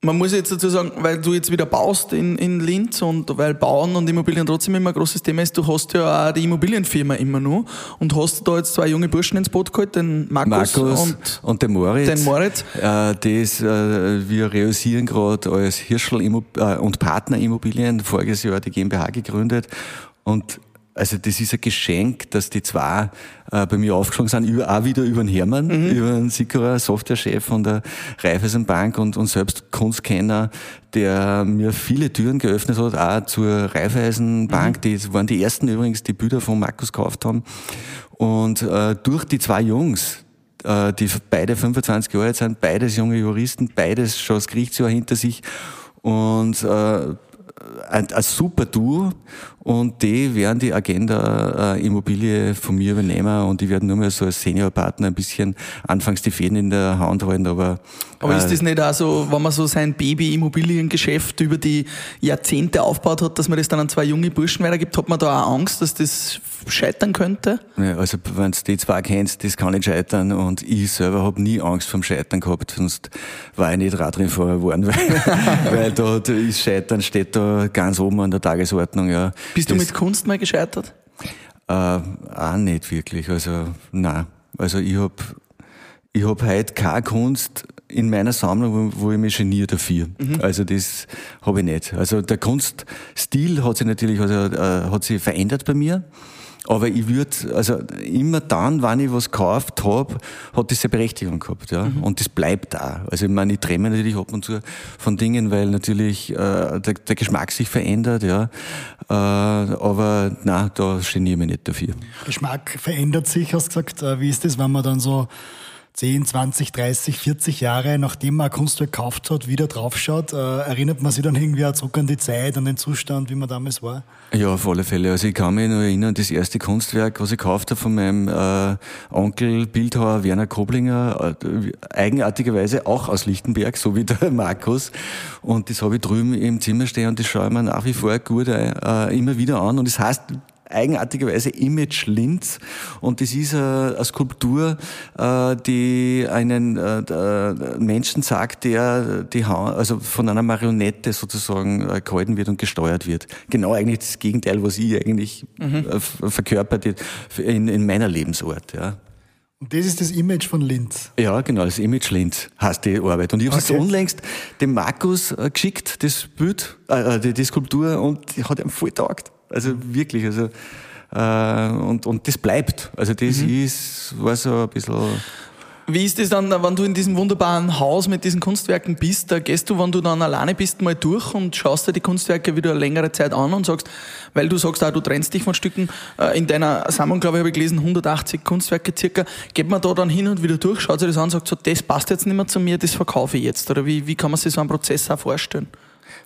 Man muss jetzt dazu sagen, weil du jetzt wieder baust in, in Linz und weil Bauen und Immobilien trotzdem immer ein großes Thema ist, du hast ja auch die Immobilienfirma immer noch und hast da jetzt zwei junge Burschen ins Boot geholt, den Markus, Markus und und, den Moritz. den Moritz. Äh, das, äh, wir realisieren gerade als Hirschl Immo äh, und Partner Immobilien voriges Jahr die GmbH gegründet und also das ist ein Geschenk, dass die zwei äh, bei mir aufgeschlagen sind, über, auch wieder über den Hermann, Mhm. über den Sickerer Softwarechef von der Raiffeisenbank und, und selbst Kunstkenner, der mir viele Türen geöffnet hat, auch zur Raiffeisenbank. Mhm. Die waren die ersten übrigens, die Bilder von Markus gekauft haben. Und äh, durch die zwei Jungs, äh, die beide 25 Jahre alt sind, beides junge Juristen, beides schon das Gerichtsjahr hinter sich und äh, ein, ein super Duo und die werden die Agenda äh, Immobilie von mir übernehmen und die werden nur mehr so als Seniorpartner ein bisschen anfangs die Fäden in der Hand halten, aber Aber ist äh, das nicht auch so, wenn man so sein Baby-Immobiliengeschäft über die Jahrzehnte aufgebaut hat, dass man das dann an zwei junge Burschen weitergibt, hat man da auch Angst, dass das scheitern könnte? Ja, also wenn du die zwei kennst, das kann nicht scheitern und ich selber habe nie Angst vom Scheitern gehabt, sonst war ich nicht Radrennfahrer geworden, *laughs* weil, weil da, da ist Scheitern steht da ganz oben an der Tagesordnung. Ja. Bist du mit Kunst mal gescheitert? Äh, auch nicht wirklich. Also, nein. Also ich hab ich hab heute keine Kunst in meiner Sammlung, wo, wo ich mich geniere dafür. Also das habe ich nicht. Also der Kunststil hat sich natürlich also, äh, hat sich verändert bei mir. Aber ich würde, also immer dann, wenn ich was gekauft habe, hat das eine Berechtigung gehabt, ja. Mhm. Und das bleibt da. Also ich meine, ich trenne natürlich ab und zu von Dingen, weil natürlich äh, der, der Geschmack sich verändert, ja. Äh, aber na, da geniere ich mich nicht dafür. Geschmack verändert sich, hast du gesagt. Äh, wie ist das, wenn man dann so 10, 20, 30, 40 Jahre, nachdem man ein Kunstwerk gekauft hat, wieder draufschaut, äh, erinnert man sich dann irgendwie auch zurück an die Zeit, an den Zustand, wie man damals war? Ja, auf alle Fälle. Also ich kann mich noch erinnern, das erste Kunstwerk, was ich gekauft habe von meinem äh, Onkel Bildhauer Werner Koblinger, äh, eigenartigerweise auch aus Lichtenberg, so wie *laughs* der Markus. Und das habe ich drüben im Zimmer stehen und das schaue ich mir nach wie vor gut äh, immer wieder an. Und das heißt eigenartigerweise Image Linz und das ist eine, Skulptur, äh, die einen äh, Menschen sagt, der die also von einer Marionette sozusagen äh, gehalten wird und gesteuert wird. Genau eigentlich das Gegenteil, was ich eigentlich mhm. verkörpert in, in meiner Lebensort. Ja. Und das ist das Image von Linz. Ja, genau, das Image Linz heißt die Arbeit. Und ich habe es okay. unlängst dem Markus geschickt, das Bild, äh, die, die Skulptur, und die hat ihm voll taugt. Also wirklich, also äh, und, und das bleibt. Also das mhm. ist, war so ein bisschen. Wie ist das dann, wenn du in diesem wunderbaren Haus mit diesen Kunstwerken bist? Da gehst du, wenn du dann alleine bist, mal durch und schaust dir die Kunstwerke wieder eine längere Zeit an und sagst, weil du sagst, auch, du trennst dich von Stücken. Äh, in deiner Sammlung, glaube ich, habe ich gelesen, 180 Kunstwerke circa. Geht man da dann hin und wieder durch, schaut sich das an und sagt so, das passt jetzt nicht mehr zu mir, das verkaufe ich jetzt? Oder wie, wie kann man sich so einen Prozess auch vorstellen?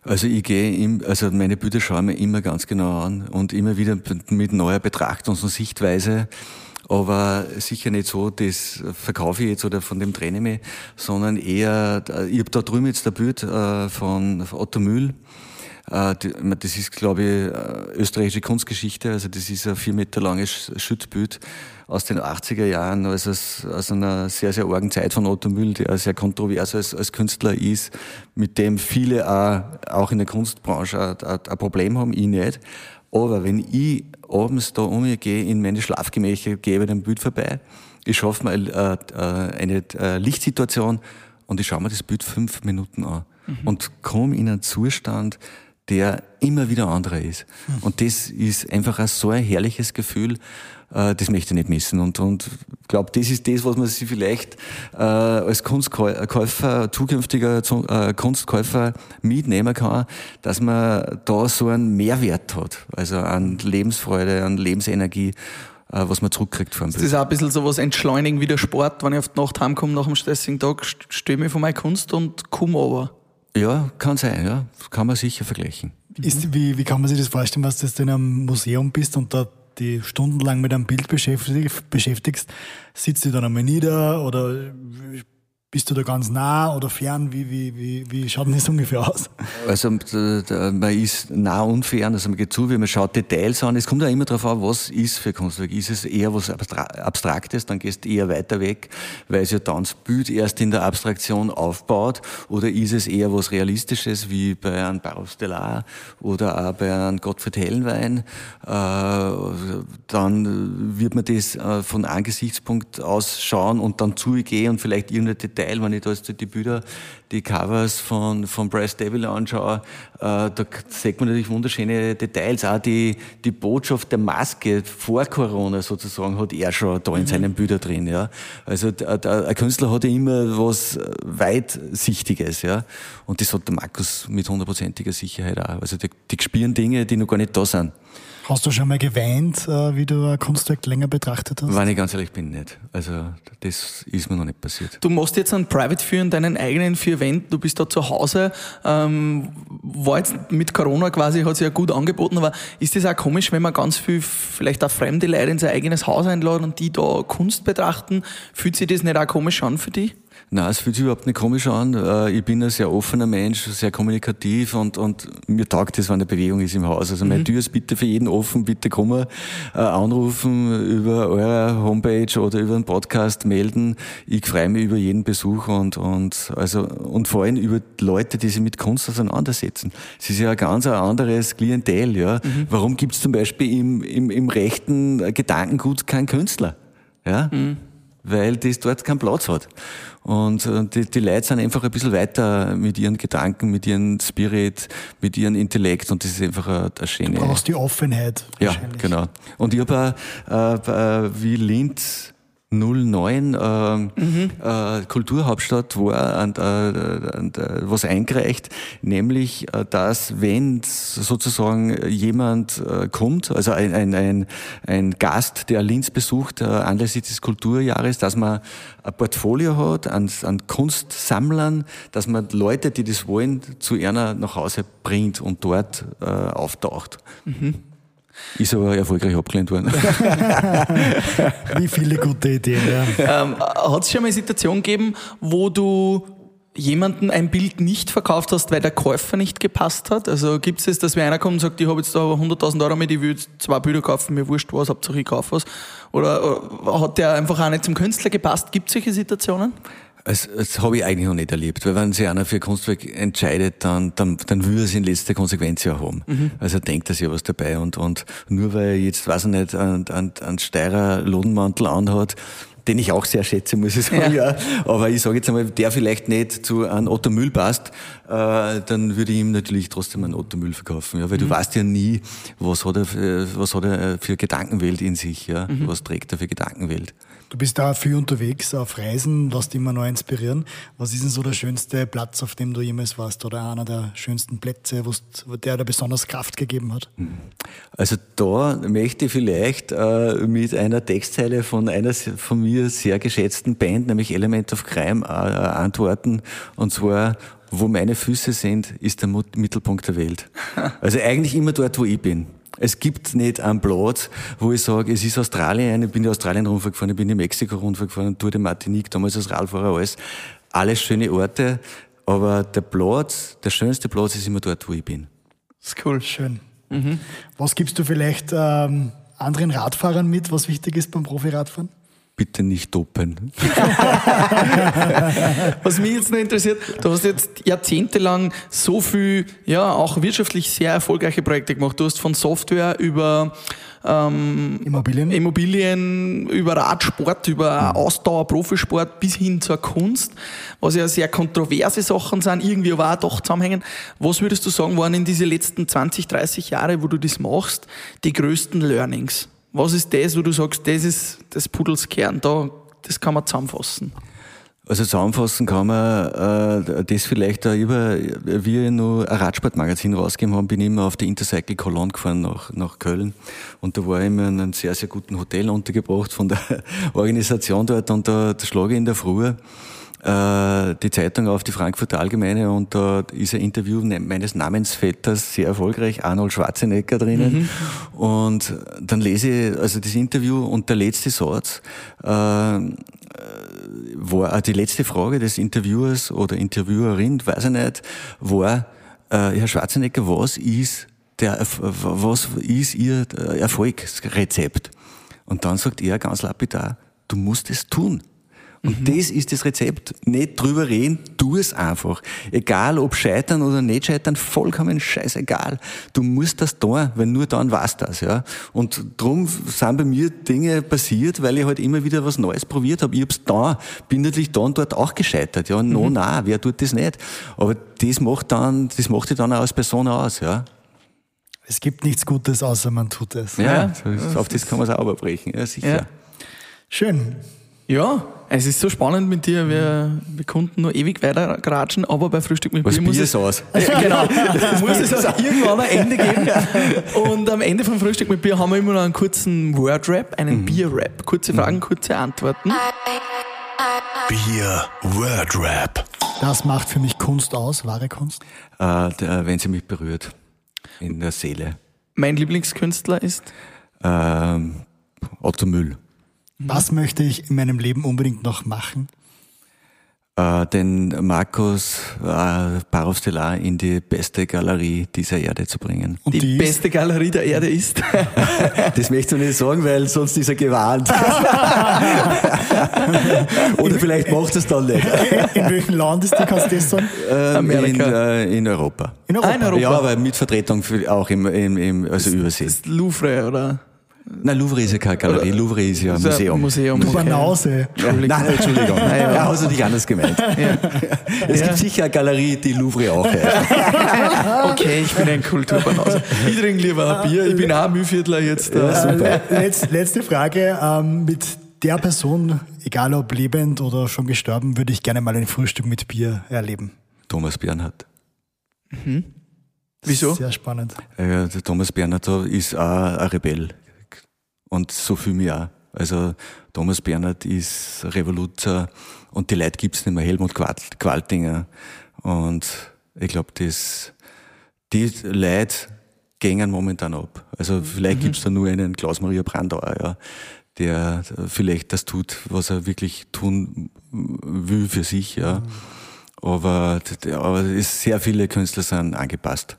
Also ich gehe, im, also meine Bilder schaue ich mir immer ganz genau an und immer wieder mit neuer Betrachtung und Sichtweise. Aber sicher nicht so, das verkaufe ich jetzt oder von dem trenne ich mich, sondern eher, ich habe da drüben jetzt ein Bild äh, von Otto Mühl. Äh, das ist, glaube ich, äh, österreichische Kunstgeschichte. Also das ist ein vier Meter langes Schüttbild aus den 80er Jahren, also aus einer sehr, sehr argen Zeit von Otto Müll, der sehr kontrovers als, als Künstler ist, mit dem viele auch, auch in der Kunstbranche ein, Problem haben, ich nicht. Aber wenn ich abends da umgehe, in meine Schlafgemächer, gehe bei dem Bild vorbei, ich schaffe mal äh, äh, eine äh, Lichtsituation und ich schaue mir das Bild fünf Minuten an mhm. und komme in einen Zustand, der immer wieder anderer ist. Mhm. Und das ist einfach ein so ein herrliches Gefühl, äh, das möchte ich nicht missen. Und, und ich glaube, das ist das, was man sich vielleicht äh, als Kunstkäufer, zukünftiger äh, Kunstkäufer mitnehmen kann, dass man da so einen Mehrwert hat, also an Lebensfreude, an Lebensenergie äh, was man zurückkriegt vom Bild. Das ist auch ein bisschen so was entschleunigen wie der Sport. Wenn ich auf die Nacht heimkomme nach einem stressigen Tag, stehe ich von meiner Kunst und komme aber. Ja, kann sein, ja. Kann man sicher vergleichen. Ist, wie, wie kann man sich das vorstellen, was du in einem Museum bist und da die stundenlang mit einem Bild beschäftigst, sitzt du dann einmal nieder oder bist du da ganz nah oder fern? Wie, wie, wie, wie schaut denn das ungefähr aus? Also man ist nah und fern, also man geht zu, wie man schaut Details an. Es kommt ja immer darauf an, was ist für Kunstwerk. Ist es eher was Abstraktes, dann gehst du eher weiter weg, weil es ja dann das Bild erst in der Abstraktion aufbaut. Oder ist es eher was Realistisches, wie bei einem Barrow Stellar oder auch bei einem Gottfried Hellenwein. Äh, dann wird man das äh, von einem Gesichtspunkt aus schauen und dann zugehen und vielleicht irgendein Detail Teil, wenn ich da jetzt die Bilder, die Covers von, von Bryce Devil anschaue, äh, da sieht man natürlich wunderschöne Details. Auch die, die Botschaft der Maske vor Corona sozusagen hat er schon da in mhm. seinen Bildern drin. Ja. Also der, der, ein Künstler hat ja immer was Weitsichtiges. Ja. Und das hat der Markus mit hundertprozentiger Sicherheit auch. Also die, die spüren Dinge, die noch gar nicht da sind. Hast du schon mal geweint, äh, wie du ein Kunstwerk länger betrachtet hast? Wenn ich ganz ehrlich bin, nicht. Also das ist mir noch nicht passiert. Du machst jetzt einen Private für deinen eigenen vier Wänden. Du bist da zu Hause. Ähm, war jetzt mit Corona quasi, hat sich ja gut angeboten, aber ist das auch komisch, wenn man ganz viel, vielleicht auch fremde Leute in sein eigenes Haus einladen und die da Kunst betrachten? Fühlt sich das nicht auch komisch an für dich? Nein, es fühlt sich überhaupt nicht komisch an. Äh, ich bin ein sehr offener Mensch, sehr kommunikativ und, und mir taugt es, wenn eine Bewegung ist im Haus. Also meine mhm. Tür ist bitte für jeden offen, bitte kommen, äh, anrufen über eure Homepage oder über einen Podcast melden. Ich freue mich über jeden Besuch und, und, also, und vor allem über Leute, die sich mit Kunst auseinandersetzen. Es ist ja ein ganz anderes Klientel. Ja. Mhm. Warum gibt es zum Beispiel im, im, im rechten Gedankengut keinen Künstler? Ja? Mhm. weil das dort keinen Platz hat. Und äh, die, die Leute sind einfach ein bisschen weiter mit ihren Gedanken, mit ihrem Spirit, mit ihrem Intellekt und das ist einfach eine, eine schöne... Du brauchst die Offenheit. Ja, genau. Und ich habe auch, äh, wie Linz 09 äh, mhm. äh, Kulturhauptstadt war und, äh, und, äh, was eingereicht, nämlich, äh, dass wenn sozusagen jemand äh, kommt, also ein, ein, ein, ein Gast, der Linz besucht, äh, anlässlich des Kulturjahres, dass man ein Portfolio hat an, an Kunstsammlern, dass man Leute, die das wollen, zu einer nach Hause bringt und dort auftaucht. Mhm. Ist aber erfolgreich abgelehnt worden. *laughs* Wie viele gute Ideen, ja. Ähm, Hat es schon mal eine Situation gegeben, wo du jemanden ein Bild nicht verkauft hast, weil der Käufer nicht gepasst hat? Also gibt es das, dass wer einer kommt und sagt, ich habe jetzt da 100.000 Euro mit, ich will jetzt zwei Bilder kaufen, mir wurscht was, Hauptsache ich kaufe was? Oder, oder hat der einfach auch nicht zum Künstler gepasst? Gibt es solche Situationen? Das, das habe ich eigentlich noch nicht erlebt, weil wenn sich einer für ein Kunstwerk entscheidet, dann, dann, dann will er es in letzter Konsequenz ja haben. Mhm. Also denkt er sich was dabei und, und nur weil er jetzt, weiß ich nicht, einen, einen, einen Steirer Lodenmantel anhat, den ich auch sehr schätze, muss *laughs* ich sagen, ja. ja. Aber ich sage jetzt einmal, der vielleicht nicht zu einem Otto Müll passt, äh, dann würde ich ihm natürlich trotzdem einen Otto Müll verkaufen, ja, weil mhm. du weißt ja nie, was hat er, für, was hat er für Gedankenwelt in sich, ja, mhm. was trägt er für Gedankenwelt. Du bist da viel unterwegs auf Reisen, lässt dich immer neu inspirieren. Was ist denn so der schönste Platz, auf dem du jemals warst oder einer der schönsten Plätze, der dir besonders Kraft gegeben hat? Also da möchte ich vielleicht äh, mit einer Textzeile von einer von mir sehr geschätzten Band, nämlich Element of Crime, äh, antworten. Und zwar, wo meine Füße sind, ist der Mittelpunkt der Welt. *laughs* Also eigentlich immer dort, wo ich bin. Es gibt nicht einen Platz, wo ich sage, es ist Australien, ich bin in Australien runtergefahren, ich bin in Mexiko runtergefahren, Tour de Martinique, damals als Radfahrer, alles. Alles schöne Orte, aber der Platz, der schönste Platz ist immer dort, wo ich bin. Das ist cool. Schön. Mhm. Was gibst du vielleicht ähm, anderen Radfahrern mit, was wichtig ist beim Profiradfahren? Bitte nicht dopen. *laughs* Was mich jetzt noch interessiert, du hast jetzt jahrzehntelang so viel, ja, auch wirtschaftlich sehr erfolgreiche Projekte gemacht. Du hast von Software über ähm, Immobilien. Immobilien, über Radsport, über mhm. Ausdauer, Profisport bis hin zur Kunst, was ja sehr kontroverse Sachen sind, irgendwie aber auch doch zusammenhängen. Was würdest du sagen, waren in diese letzten 20, 30 Jahre, wo du das machst, die größten Learnings? Was ist das, wo du sagst, das ist das Pudels Kern, da, das kann man zusammenfassen? Also zusammenfassen kann man äh, das vielleicht auch über, wie wir noch ein Radsportmagazin rausgegeben haben, bin ich immer auf die Intercycle Cologne gefahren nach, nach Köln und da war ich immer in einem sehr, sehr guten Hotel untergebracht von der *laughs* Organisation dort und da, da schlage ich in der Früh äh, die Zeitung auf, die Frankfurter Allgemeine, und da ist ein Interview ne, meines Namensvetters sehr erfolgreich, Arnold Schwarzenegger drinnen. Mhm. Und dann lese ich also das Interview und der letzte Satz äh, war, äh, die letzte Frage des Interviewers oder Interviewerin, weiß ich nicht, war, äh, Herr Schwarzenegger, was ist der, was ist Ihr Erfolgsrezept? Und dann sagt er ganz lapidar, du musst es tun. Und mhm. das ist das Rezept. Nicht drüber reden, tu es einfach. Egal ob scheitern oder nicht scheitern, vollkommen scheißegal. Du musst das tun, weil nur dann war's das, ja. Und drum sind bei mir Dinge passiert, weil ich halt immer wieder was Neues probiert habe. Ich hab's da, bin natürlich da und dort auch gescheitert, ja. No, mhm. na, wer tut das nicht? Aber das macht dann, das macht dich dann auch als Person aus, ja. Es gibt nichts Gutes, außer man tut es. Ja, ja. auf das kann man es auch überbrechen, ja, sicher. Ja. Schön. Ja, es ist so spannend mit dir. Wir, wir konnten nur ewig weiter gratschen, aber bei Frühstück mit Was Bier muss es aus. *laughs* Ja, genau. *laughs* muss es auch irgendwann ein Ende geben. Und am Ende vom Frühstück mit Bier haben wir immer noch einen kurzen Word-Rap, einen mhm. Bier-Rap. Kurze mhm. Fragen, mhm. kurze Antworten. Bier Word-Rap. Das macht für mich Kunst aus, wahre Kunst? Äh, der, wenn sie mich berührt. In der Seele. Mein Lieblingskünstler ist? Ähm, Otto Müll. Was möchte ich in meinem Leben unbedingt noch machen? Äh, den Markus äh, in die beste Galerie dieser Erde zu bringen. Und die, die beste Galerie der Erde ist? *laughs* das möchtest du nicht sagen, weil sonst ist er gewarnt. *laughs* Oder vielleicht macht es dann nicht. In welchem Land ist die, kannst du das sagen? Ähm, Amerika. In, äh, in, Europa. In Europa? Ah, in Europa. Ja, aber mit Vertretung für, auch im, im, im also übersee. Das Louvre, oder? Nein, Louvre ist ja keine Galerie, Louvre ist ja ein ist ein Museum. Museum. Du okay. Banause. Ja, nein, Entschuldigung. Nein, *laughs* ja. Ja, hast du dich anders gemeint. *laughs* Es gibt sicher eine Galerie, die Louvre auch heißt. *laughs* Okay, ich bin ein Kulturbanause. Ich trinke lieber ein Bier, ich bin auch ein Mühlviertler jetzt. äh, Äh, letz, letzte Frage. Ähm, mit der Person, egal ob lebend oder schon gestorben, würde ich gerne mal ein Frühstück mit Bier erleben. Thomas Bernhard. Wieso? Sehr spannend. Ja, der Thomas Bernhard ist auch ein Rebell. Und so fühle ich mich auch. Also Thomas Bernhard ist Revoluzer und die Leute gibt's nicht mehr, Helmut Qualt- Qualtinger. Und ich glaube, die Leute gängen momentan ab. Also vielleicht gibt's da nur einen Klaus-Maria Brandauer, ja, der vielleicht das tut, was er wirklich tun will für sich, ja. Aber, aber es ist, sehr viele Künstler sind angepasst.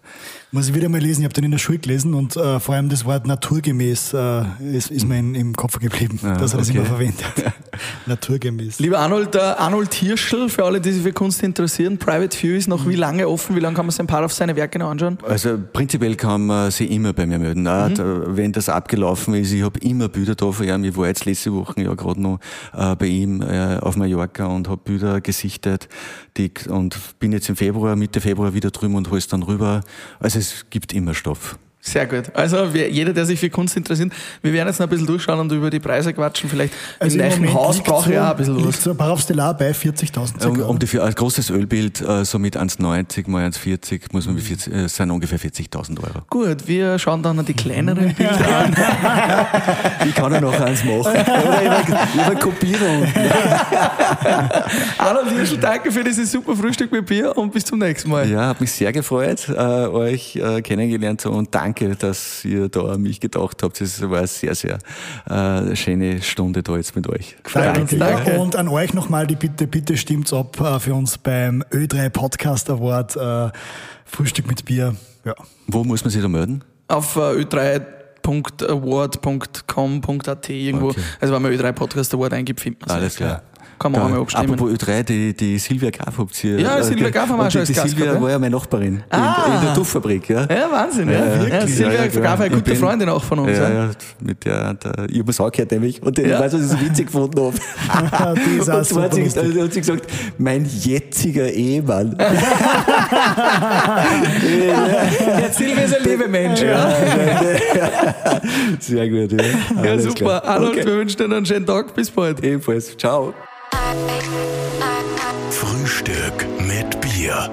Muss ich wieder mal lesen, ich habe den in der Schule gelesen und äh, vor allem das Wort naturgemäß äh, ist, ist mir in, im Kopf geblieben, Ah, dass er das okay. immer verwendet. *laughs* naturgemäß. Lieber Arnold, der Arnold Hirschl, für alle, die sich für Kunst interessieren, Private View ist noch wie lange offen? Wie lange kann man sich ein paar auf seine Werke noch anschauen? Also prinzipiell kann man sich immer bei mir melden. Mhm. da, wenn das abgelaufen ist, ich habe immer Bilder da von ihm. Ich war jetzt letzte Woche ja gerade noch äh, bei ihm äh, auf Mallorca und habe Bilder gesichtet die, und bin jetzt im Februar, Mitte Februar wieder drüben und hole es dann rüber. Also es gibt immer Stoff. Sehr gut. Also wer, jeder, der sich für Kunst interessiert, wir werden jetzt noch ein bisschen durchschauen und über die Preise quatschen. Vielleicht Also im Moment Haus brauche ich so- auch ein bisschen was. so ein Parauf Stellar bei 40.000 Um, um die, für ein großes Ölbild, äh, so mit 1,90 mal 1,40 muss man mit 40, äh, sind ungefähr 40.000 Euro. Gut, wir schauen dann noch die kleineren *laughs* Bilder an. Ich kann ja noch eins machen. *laughs* Oder eine Kopierung. Arnold Hirschl, danke für dieses super Frühstück mit Bier und bis zum nächsten Mal. Ja, hat mich sehr gefreut, äh, euch kennengelernt zu haben und danke, dass ihr da an mich gedacht habt. Es war eine sehr, sehr äh, schöne Stunde da jetzt mit euch. Danke. Danke. Und an euch nochmal die Bitte, bitte stimmt's ab äh, für uns beim Ö3 Podcast Award äh, Frühstück mit Bier. Ja. Wo muss man sich da melden? Auf äh, ö3.award.com.at irgendwo. Okay. Also wenn man Ö3 Podcast Award eingibt, findet man Alles klar. Kann man einmal abstimmen. Apropos Ö3, die, die Silvia Graf habt ihr. Ja, äh, Silvia Graf haben wir auch schon die, die als Gast Silvia gehabt, ja? war ja meine Nachbarin Ah. in, in der Tuffabrik, ja. Ja, Wahnsinn. Ja, ja. Silvia Ja, ja, Graf, eine ich gute Freundin auch von uns. Ja, Ja, ja, mit der, der ich habe es auch gehört, nämlich, und den, Ja. ich weiß, was ich so witzig gefunden habe. *laughs* Die ist *laughs* auch und zwar hat sie, hat sie gesagt, mein jetziger Ehemann. *laughs* Der Silvia ist ein lieber Mensch. Ja, Sehr gut, ja. ja super. Arnold, Okay. wir wünschen dir noch einen schönen Tag. Bis bald. Ebenfalls. Ciao. Frühstück mit Bier.